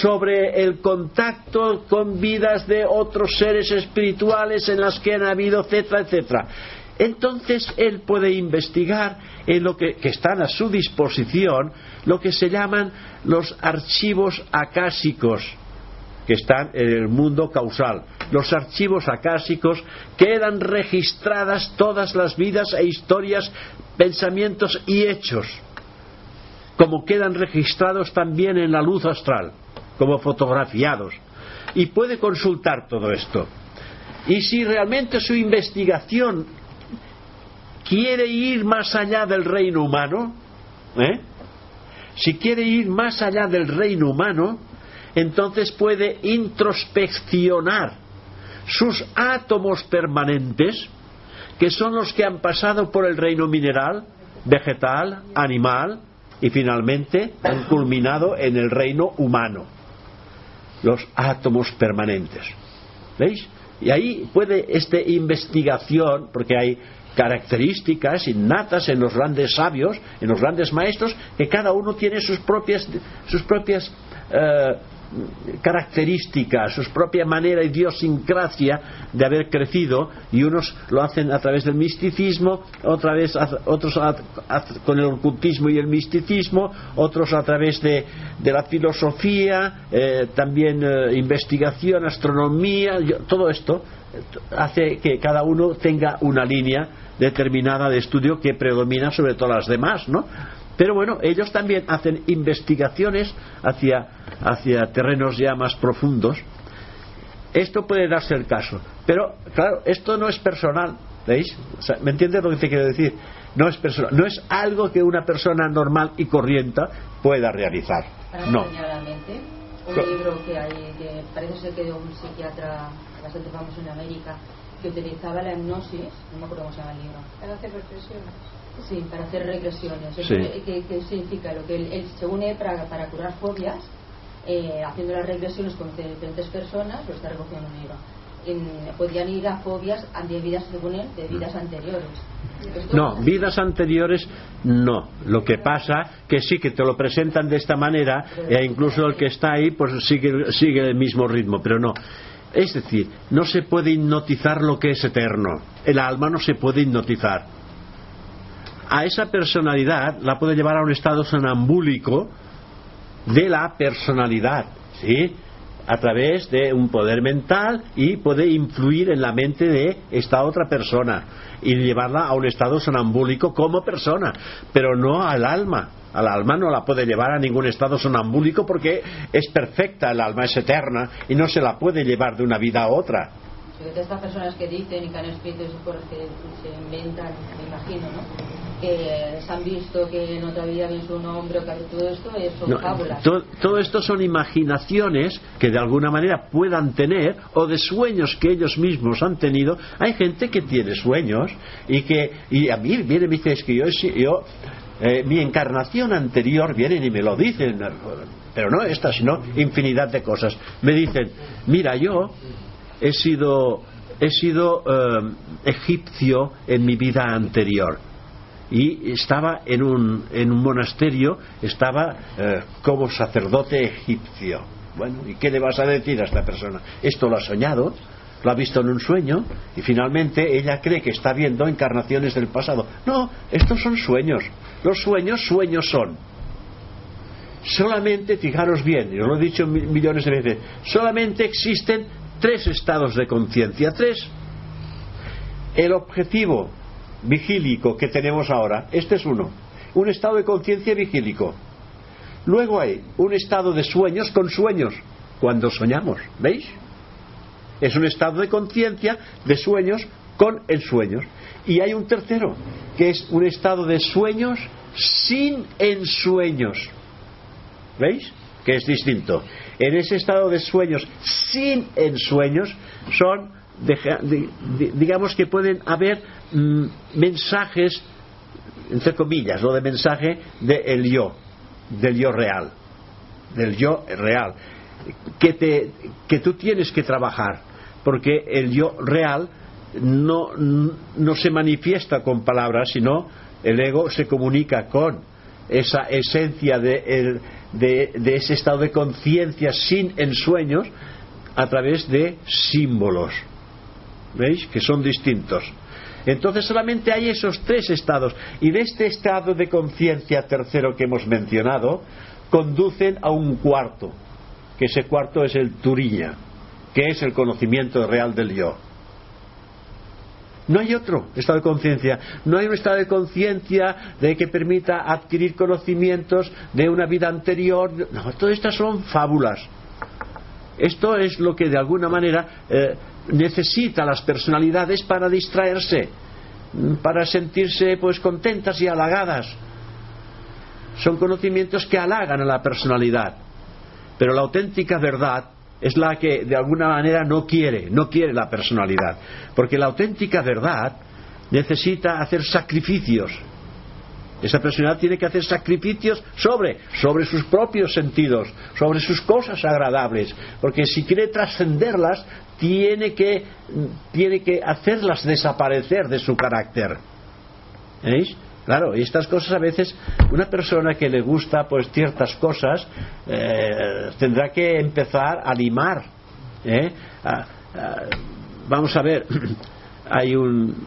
sobre el contacto con vidas de otros seres espirituales en las que han habido, etcétera, etcétera. Entonces él puede investigar en lo que, que están a su disposición lo que se llaman los archivos acásicos que están en el mundo causal. Los archivos acásicos quedan registradas todas las vidas e historias, pensamientos y hechos, como quedan registrados también en la luz astral, como fotografiados. Y puede consultar todo esto. Y si realmente su investigación quiere ir más allá del reino humano, ¿eh? si quiere ir más allá del reino humano, entonces puede introspeccionar sus átomos permanentes, que son los que han pasado por el reino mineral, vegetal, animal, y finalmente han culminado en el reino humano. Los átomos permanentes. ¿Veis? Y ahí puede esta investigación, porque hay características innatas en los grandes sabios, en los grandes maestros, que cada uno tiene sus propias, sus propias eh, características, su propia manera, idiosincrasia de haber crecido, y unos lo hacen a través del misticismo, otra vez, otros con el ocultismo y el misticismo, otros a través de, de la filosofía, eh, también eh, investigación, astronomía, todo esto eh, hace que cada uno tenga una línea determinada de estudio que predomina sobre todas las demás, ¿no? Pero bueno, ellos también hacen investigaciones hacia, hacia terrenos ya más profundos. Esto puede darse el caso. Pero, claro, esto no es personal. ¿Veis? O sea, ¿Me entiendes lo que te quiero decir? No es personal. No es algo que una persona normal y corriente pueda realizar. Para No. un libro que hay, que parece ser que de un psiquiatra bastante famoso en América, que utilizaba la hipnosis, no me acuerdo cómo se llama el libro, Para hacer reflexiones. Sí, para hacer regresiones. Sí. ¿Qué, qué significa? Lo que él, él se une para, para curar fobias, eh, haciendo las regresiones con diferentes personas, lo está recogiendo en un libro. En- podían ir a fobias de vidas, según él, de vidas anteriores. Esto- No, vidas anteriores no. Lo que pasa que sí que te lo presentan de esta manera e incluso el que está ahí pues sigue, sigue el mismo ritmo, pero no. Es decir, no se puede hipnotizar lo que es eterno. El alma no se puede hipnotizar. A esa personalidad la puede llevar a un estado sonambúlico de la personalidad, ¿sí? A través de un poder mental y puede influir en la mente de esta otra persona y llevarla a un estado sonambúlico como persona, pero no al alma. Al alma no la puede llevar a ningún estado sonambúlico porque es perfecta, el alma es eterna y no se la puede llevar de una vida a otra. estas personas que dicen y que han escrito esas cosas que se inventan, me imagino, ¿no? Que se han visto que en otra vida ven su nombre, que todo esto es, son No, fábulas. to- todo esto son imaginaciones que de alguna manera puedan tener o de sueños que ellos mismos han tenido. Hay gente que tiene sueños y que y a mí viene y me dice es que yo eh, mi encarnación anterior vienen y me lo dicen, pero no esta, sino infinidad de cosas. Me dicen, mira, yo he sido he sido eh, egipcio en mi vida anterior y estaba en un, en un monasterio, estaba eh, como sacerdote egipcio. Bueno, ¿y qué le vas a decir a esta persona? Esto lo ha soñado, lo ha visto en un sueño y finalmente ella cree que está viendo encarnaciones del pasado. No, estos son sueños. Los sueños, sueños son. Solamente, fijaros bien, yo lo he dicho mi- millones de veces, solamente existen tres estados de conciencia, tres. El objetivo vigílico que tenemos ahora, este es uno, un estado de conciencia vigílico. Luego hay un estado de sueños con sueños, cuando soñamos, ¿veis? Es un estado de conciencia de sueños con el sueños. Y hay un tercero, que es un estado de sueños sin ensueños. ¿Veis? que es distinto. En ese estado de sueños sin ensueños son, digamos que pueden haber mm, mensajes, entre comillas, lo de mensaje del yo, del yo real, del yo real, que, te, que tú tienes que trabajar, porque el yo real no, no se manifiesta con palabras, sino el ego se comunica con esa esencia de, de, ese estado de conciencia sin ensueños a través de símbolos. ¿Veis? Que son distintos. Entonces solamente hay esos tres estados. Y de este estado de conciencia tercero que hemos mencionado, conducen a un cuarto, que ese cuarto es el Turiña, que es el conocimiento real del yo. No hay otro estado de conciencia. No hay un estado de conciencia de que permita adquirir conocimientos de una vida anterior. No, todas estas son fábulas. Esto es lo que de alguna manera eh, necesita las personalidades para distraerse, para sentirse pues contentas y halagadas. Son conocimientos que halagan a la personalidad. Pero la auténtica verdad es la que de alguna manera no quiere, no quiere la personalidad. Porque la auténtica verdad necesita hacer sacrificios. Esa personalidad tiene que hacer sacrificios sobre, sobre sus propios sentidos, sobre sus cosas agradables. Porque si quiere trascenderlas, tiene que, tiene que hacerlas desaparecer de su carácter. ¿Veis? Claro, y estas cosas a veces, una persona que le gusta pues ciertas cosas eh, tendrá que empezar a limar. ¿eh? vamos a ver, hay un,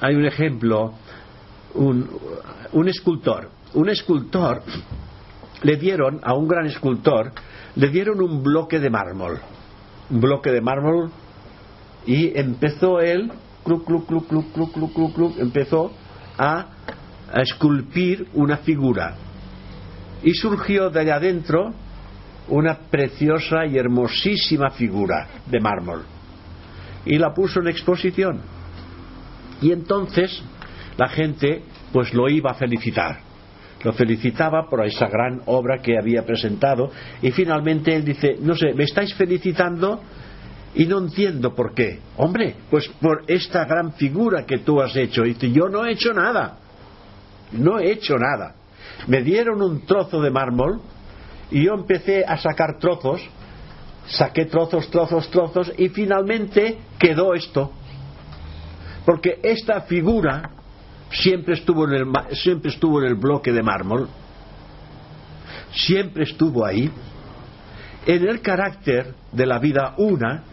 hay un ejemplo, un, un escultor. Un escultor le dieron a un gran escultor, le dieron un bloque de mármol, un bloque de mármol y empezó él, cluc, cluc, cluc, cluc, cluc, cluc, cluc, cluc, empezó a, esculpir una figura. Y surgió de allá adentro una preciosa y hermosísima figura de mármol. Y la puso en exposición. Y entonces la gente pues lo iba a felicitar. Lo felicitaba por esa gran obra que había presentado y finalmente él dice, no sé, ¿me estáis felicitando? Y no entiendo por qué. Hombre, pues por esta gran figura que tú has hecho. Y yo no he hecho nada. No he hecho nada. Me dieron un trozo de mármol y yo empecé a sacar trozos. Saqué trozos, trozos, trozos y finalmente quedó esto. Porque esta figura siempre estuvo en el, siempre estuvo en el bloque de mármol. Siempre estuvo ahí. En el carácter de la vida una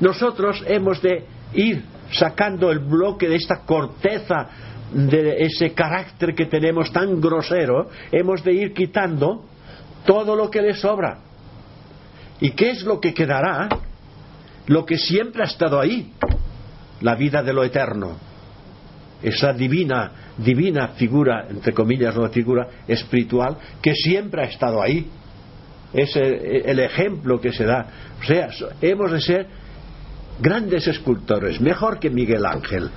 nosotros hemos de ir sacando el bloque de esta corteza, de ese carácter que tenemos tan grosero, hemos de ir quitando todo lo que le sobra. ¿Y qué es lo que quedará? Lo que siempre ha estado ahí, la vida de lo eterno. Esa divina, divina figura, entre comillas, no figura espiritual, que siempre ha estado ahí. Es el ejemplo que se da. O sea, hemos de ser grandes escultores, mejor que Miguel Ángel.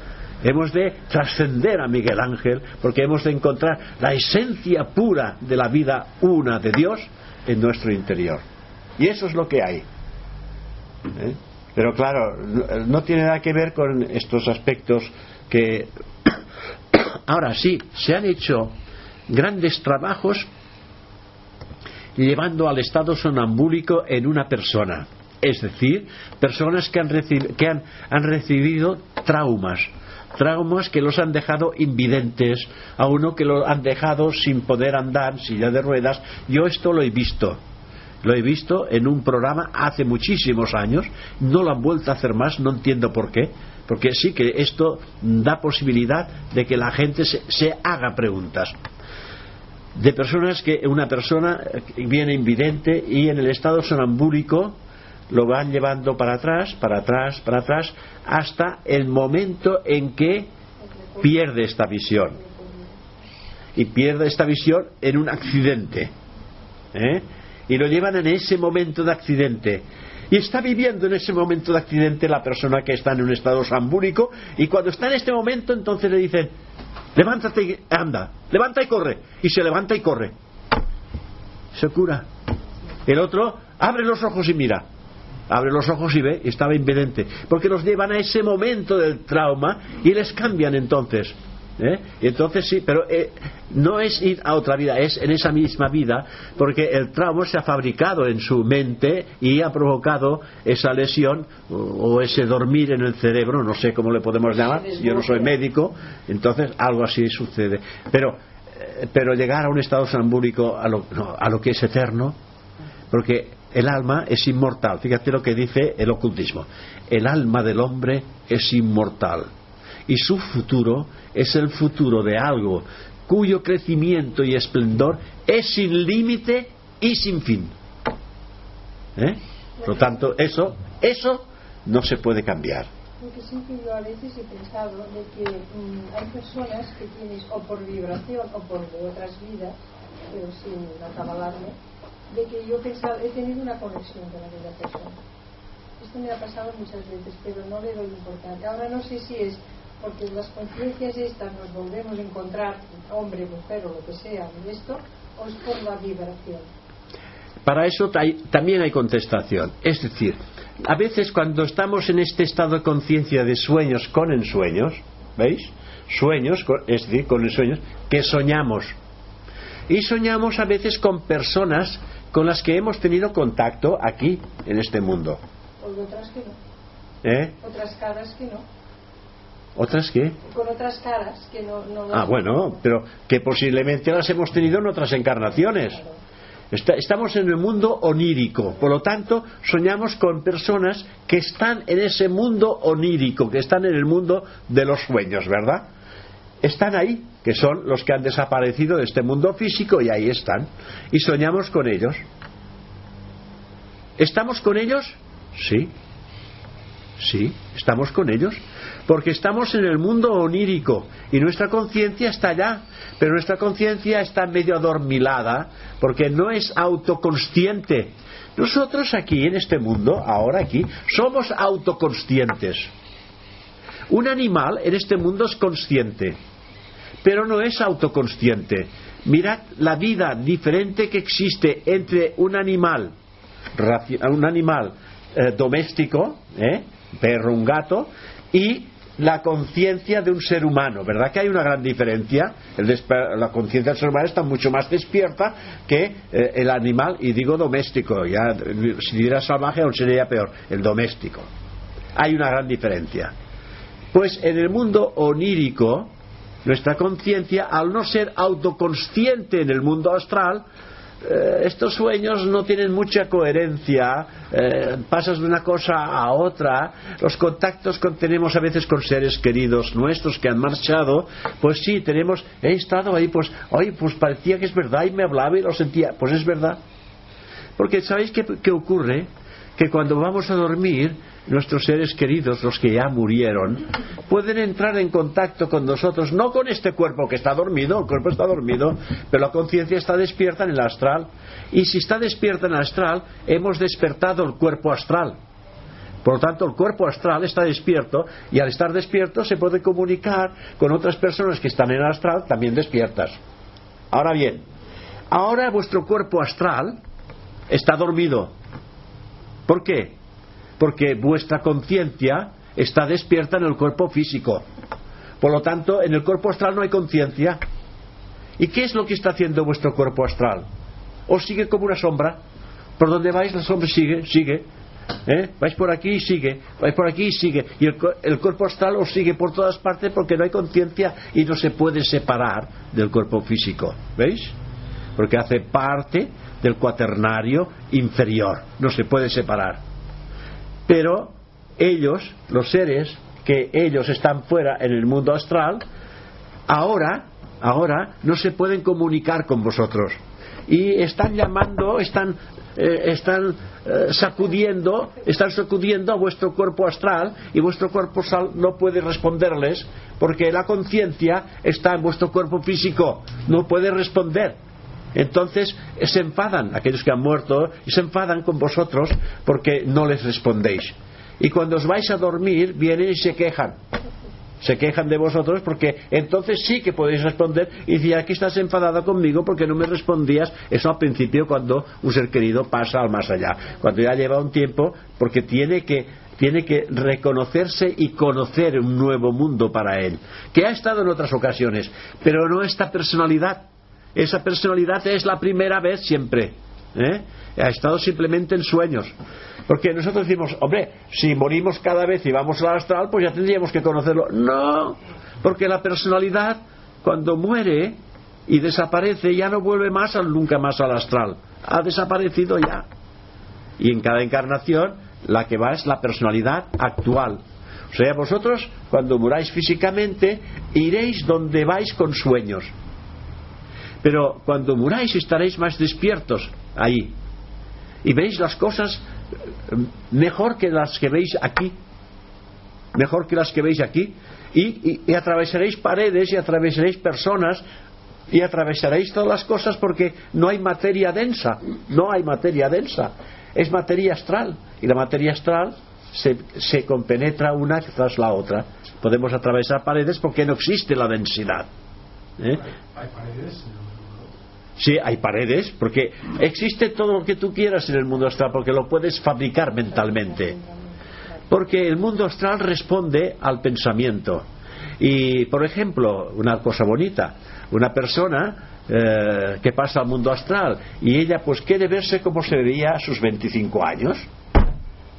Hemos de trascender a Miguel Ángel porque hemos de encontrar la esencia pura de la vida una de Dios en nuestro interior. Y eso es lo que hay. ¿Eh? Pero claro, no tiene nada que ver con estos aspectos que ahora sí, se han hecho grandes trabajos llevando al estado sonambúlico en una persona es decir, personas que han, que han, recibido traumas, traumas que los han dejado invidentes, a uno que lo han dejado sin poder andar, silla de ruedas. Yo esto lo he visto. Lo he visto en un programa hace muchísimos años, no lo han vuelto a hacer más, no entiendo por qué, porque sí que esto da posibilidad de que la gente se, se haga preguntas de personas que una persona viene invidente y en el estado sonambúlico lo van llevando para atrás, para atrás, para atrás, hasta el momento en que pierde esta visión. Y pierde esta visión en un accidente. ¿eh? Y lo llevan en ese momento de accidente. Y está viviendo en ese momento de accidente la persona que está en un estado sambúrico. Y cuando está en este momento, entonces le dicen: Levántate y anda, levanta y corre. Y se levanta y corre. se cura. El otro abre los ojos y mira. Abre los ojos y ve, estaba invidente. Porque los llevan a ese momento del trauma y les cambian entonces. ¿Eh? Entonces sí, pero eh, no es ir a otra vida, es en esa misma vida, porque el trauma se ha fabricado en su mente y ha provocado esa lesión o, o ese dormir en el cerebro, no sé cómo le podemos llamar, yo no soy médico, entonces algo así sucede. Pero, eh, pero llegar a un estado sambúrico a lo, no, a lo que es eterno, porque el alma es inmortal. Fíjate lo que dice el ocultismo. El alma del hombre es inmortal y su futuro es el futuro de algo cuyo crecimiento y esplendor es sin límite y sin fin. ¿Eh? Por lo tanto, eso, eso no se puede cambiar. Porque sí que yo a veces he pensado de que mm, hay personas que tienes o por vibración o por otras vidas, pero sin acabalarme, de que yo he pensado, he tenido una conexión con aquella persona. Esto me ha pasado muchas veces, pero no le doy importancia. Ahora no sé si es porque las conciencias estas nos volvemos a encontrar, hombre, mujer o lo que sea, en esto, o es por la vibración. Para eso hay- también hay contestación. Es decir, a veces cuando estamos en este estado de conciencia de sueños con ensueños, ¿veis? Sueños, es decir, con ensueños, que soñamos. Y soñamos a veces con personas con las que hemos tenido contacto aquí, en este mundo. O de otras que no, ¿Eh? otras caras que no, ¿Otras qué? con otras caras que no... no Ah, bueno, pero que posiblemente las hemos tenido en otras encarnaciones. Está- estamos en el mundo onírico, por lo tanto, soñamos con personas que están en ese mundo onírico, que están en el mundo de los sueños, ¿verdad? Están ahí, que son los que han desaparecido de este mundo físico y ahí están. Y soñamos con ellos. ¿Estamos con ellos? Sí. Sí, estamos con ellos. Porque estamos en el mundo onírico y nuestra conciencia está allá. Pero nuestra conciencia está medio adormilada porque no es autoconsciente. Nosotros aquí en este mundo, ahora aquí, somos autoconscientes. Un animal en este mundo es consciente, pero no es autoconsciente. Mirad la vida diferente que existe entre un animal, un animal eh, doméstico, ¿eh? perro, un gato, y la conciencia de un ser humano, ¿verdad que hay una gran diferencia? El la conciencia del ser humano está mucho más despierta que eh, el animal, y digo doméstico, ya si diera salvaje aún sería peor, el doméstico. Hay una gran diferencia. Pues en el mundo onírico, nuestra conciencia, al no ser autoconsciente en el mundo astral, eh, estos sueños no tienen mucha coherencia, eh, pasas de una cosa a otra, los contactos que tenemos a veces con seres queridos nuestros que han marchado, pues sí, tenemos, he estado ahí, pues, oye, pues parecía que es verdad y me hablaba y lo sentía, pues es verdad. Porque ¿sabéis qué, qué ocurre? Que cuando vamos a dormir, nuestros seres queridos, los que ya murieron, pueden entrar en contacto con nosotros, no con este cuerpo que está dormido, el cuerpo está dormido, pero la conciencia está despierta en el astral. Y si está despierta en el astral, hemos despertado el cuerpo astral. Por lo tanto, el cuerpo astral está despierto y al estar despierto se puede comunicar con otras personas que están en el astral también despiertas. Ahora bien, ahora vuestro cuerpo astral está dormido. ¿Por qué? Porque vuestra conciencia está despierta en el cuerpo físico. Por lo tanto, en el cuerpo astral no hay conciencia. ¿Y qué es lo que está haciendo vuestro cuerpo astral? Os sigue como una sombra. Por donde vais, la sombra sigue, sigue. ¿Eh? Vais por aquí y sigue, vais por aquí y sigue. Y el, cu- el cuerpo astral os sigue por todas partes porque no hay conciencia y no se puede separar del cuerpo físico. ¿Veis? Porque hace parte del cuaternario inferior. No se puede separar. Pero ellos, los seres que ellos están fuera en el mundo astral, ahora, ahora no se pueden comunicar con vosotros. Y están llamando, están, eh, están eh, sacudiendo, están sacudiendo a vuestro cuerpo astral y vuestro cuerpo astral no puede responderles porque la conciencia está en vuestro cuerpo físico, no puede responder. Entonces se enfadan aquellos que han muerto y se enfadan con vosotros porque no les respondéis. Y cuando os vais a dormir vienen y se quejan. se quejan de vosotros porque entonces sí que podéis responder y decir aquí estás enfadada conmigo porque no me respondías eso al principio cuando un ser querido pasa al más allá cuando ya lleva un tiempo porque tiene que tiene que reconocerse y conocer un nuevo mundo para él que ha estado en otras ocasiones pero no esta personalidad esa personalidad es la primera vez siempre ¿eh? ha estado simplemente en sueños porque nosotros decimos, hombre, si morimos cada vez y vamos al astral, pues ya tendríamos que conocerlo. No, porque la personalidad, cuando muere y desaparece, ya no vuelve más nunca más al astral. Ha desaparecido ya. Y en cada encarnación, la que va es la personalidad actual. O sea, vosotros, cuando muráis físicamente, iréis donde vais con sueños. Pero cuando muráis estaréis más despiertos ahí. Y veis las cosas mejor que las que veis aquí. Mejor que las que veis aquí. Y, atravesaréis paredes y atravesaréis personas y atravesaréis todas las cosas porque no hay materia densa. No hay materia densa. Es materia astral. Y la materia astral se, se compenetra una tras la otra. Podemos atravesar paredes porque no existe la densidad. ¿Eh? Sí, hay paredes, porque existe todo lo que tú quieras en el mundo astral, porque lo puedes fabricar mentalmente. Porque el mundo astral responde al pensamiento. Y, por ejemplo, una cosa bonita, una persona eh, que pasa al mundo astral y ella pues quiere verse como se veía a sus 25 años,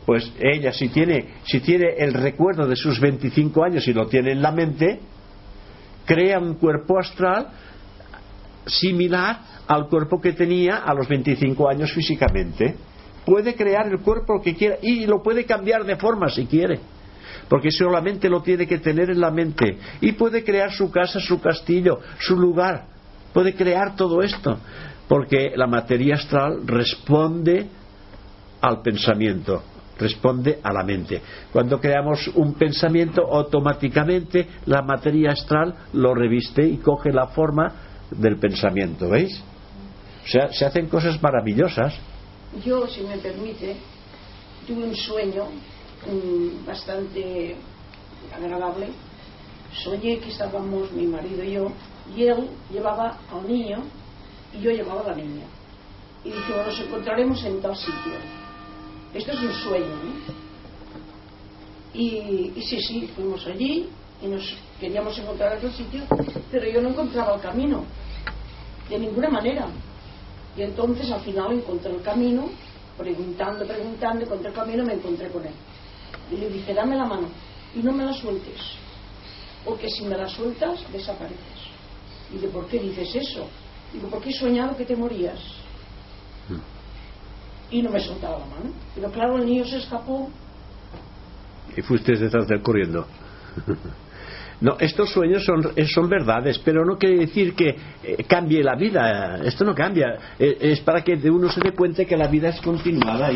pues ella si tiene, si tiene el recuerdo de sus 25 años y lo tiene en la mente, crea un cuerpo astral similar al cuerpo que tenía a los 25 años físicamente. Puede crear el cuerpo que quiera y lo puede cambiar de forma si quiere, porque solamente lo tiene que tener en la mente. Y puede crear su casa, su castillo, su lugar. Puede crear todo esto, porque la materia astral responde al pensamiento, responde a la mente. Cuando creamos un pensamiento, automáticamente la materia astral lo reviste y coge la forma del pensamiento, ¿veis? O sea, se hacen cosas maravillosas. Yo, si me permite, tuve un sueño um, bastante agradable. Soñé que estábamos mi marido y yo, y él llevaba al niño y yo llevaba a la niña. Y dije, nos encontraremos en tal sitio. Esto es un sueño. Y, y sí, sí, fuimos allí y nos queríamos encontrar en aquel sitio, pero yo no encontraba el camino, de ninguna manera. Y entonces al final encontré el camino, preguntando, preguntando, encontré el camino y me encontré con él. Y le dije, dame la mano y no me la sueltes, porque si me la sueltas desapareces. Y de ¿por qué dices eso? Digo, porque he soñado que te morías. Y no me soltaba la mano. Pero claro, el niño se escapó. Y fuiste detrás de él corriendo. No, estos sueños son, son verdades, pero no quiere decir que eh, cambie la vida. Esto no cambia. Eh, es para que uno se dé cuenta que la vida es continuada. Y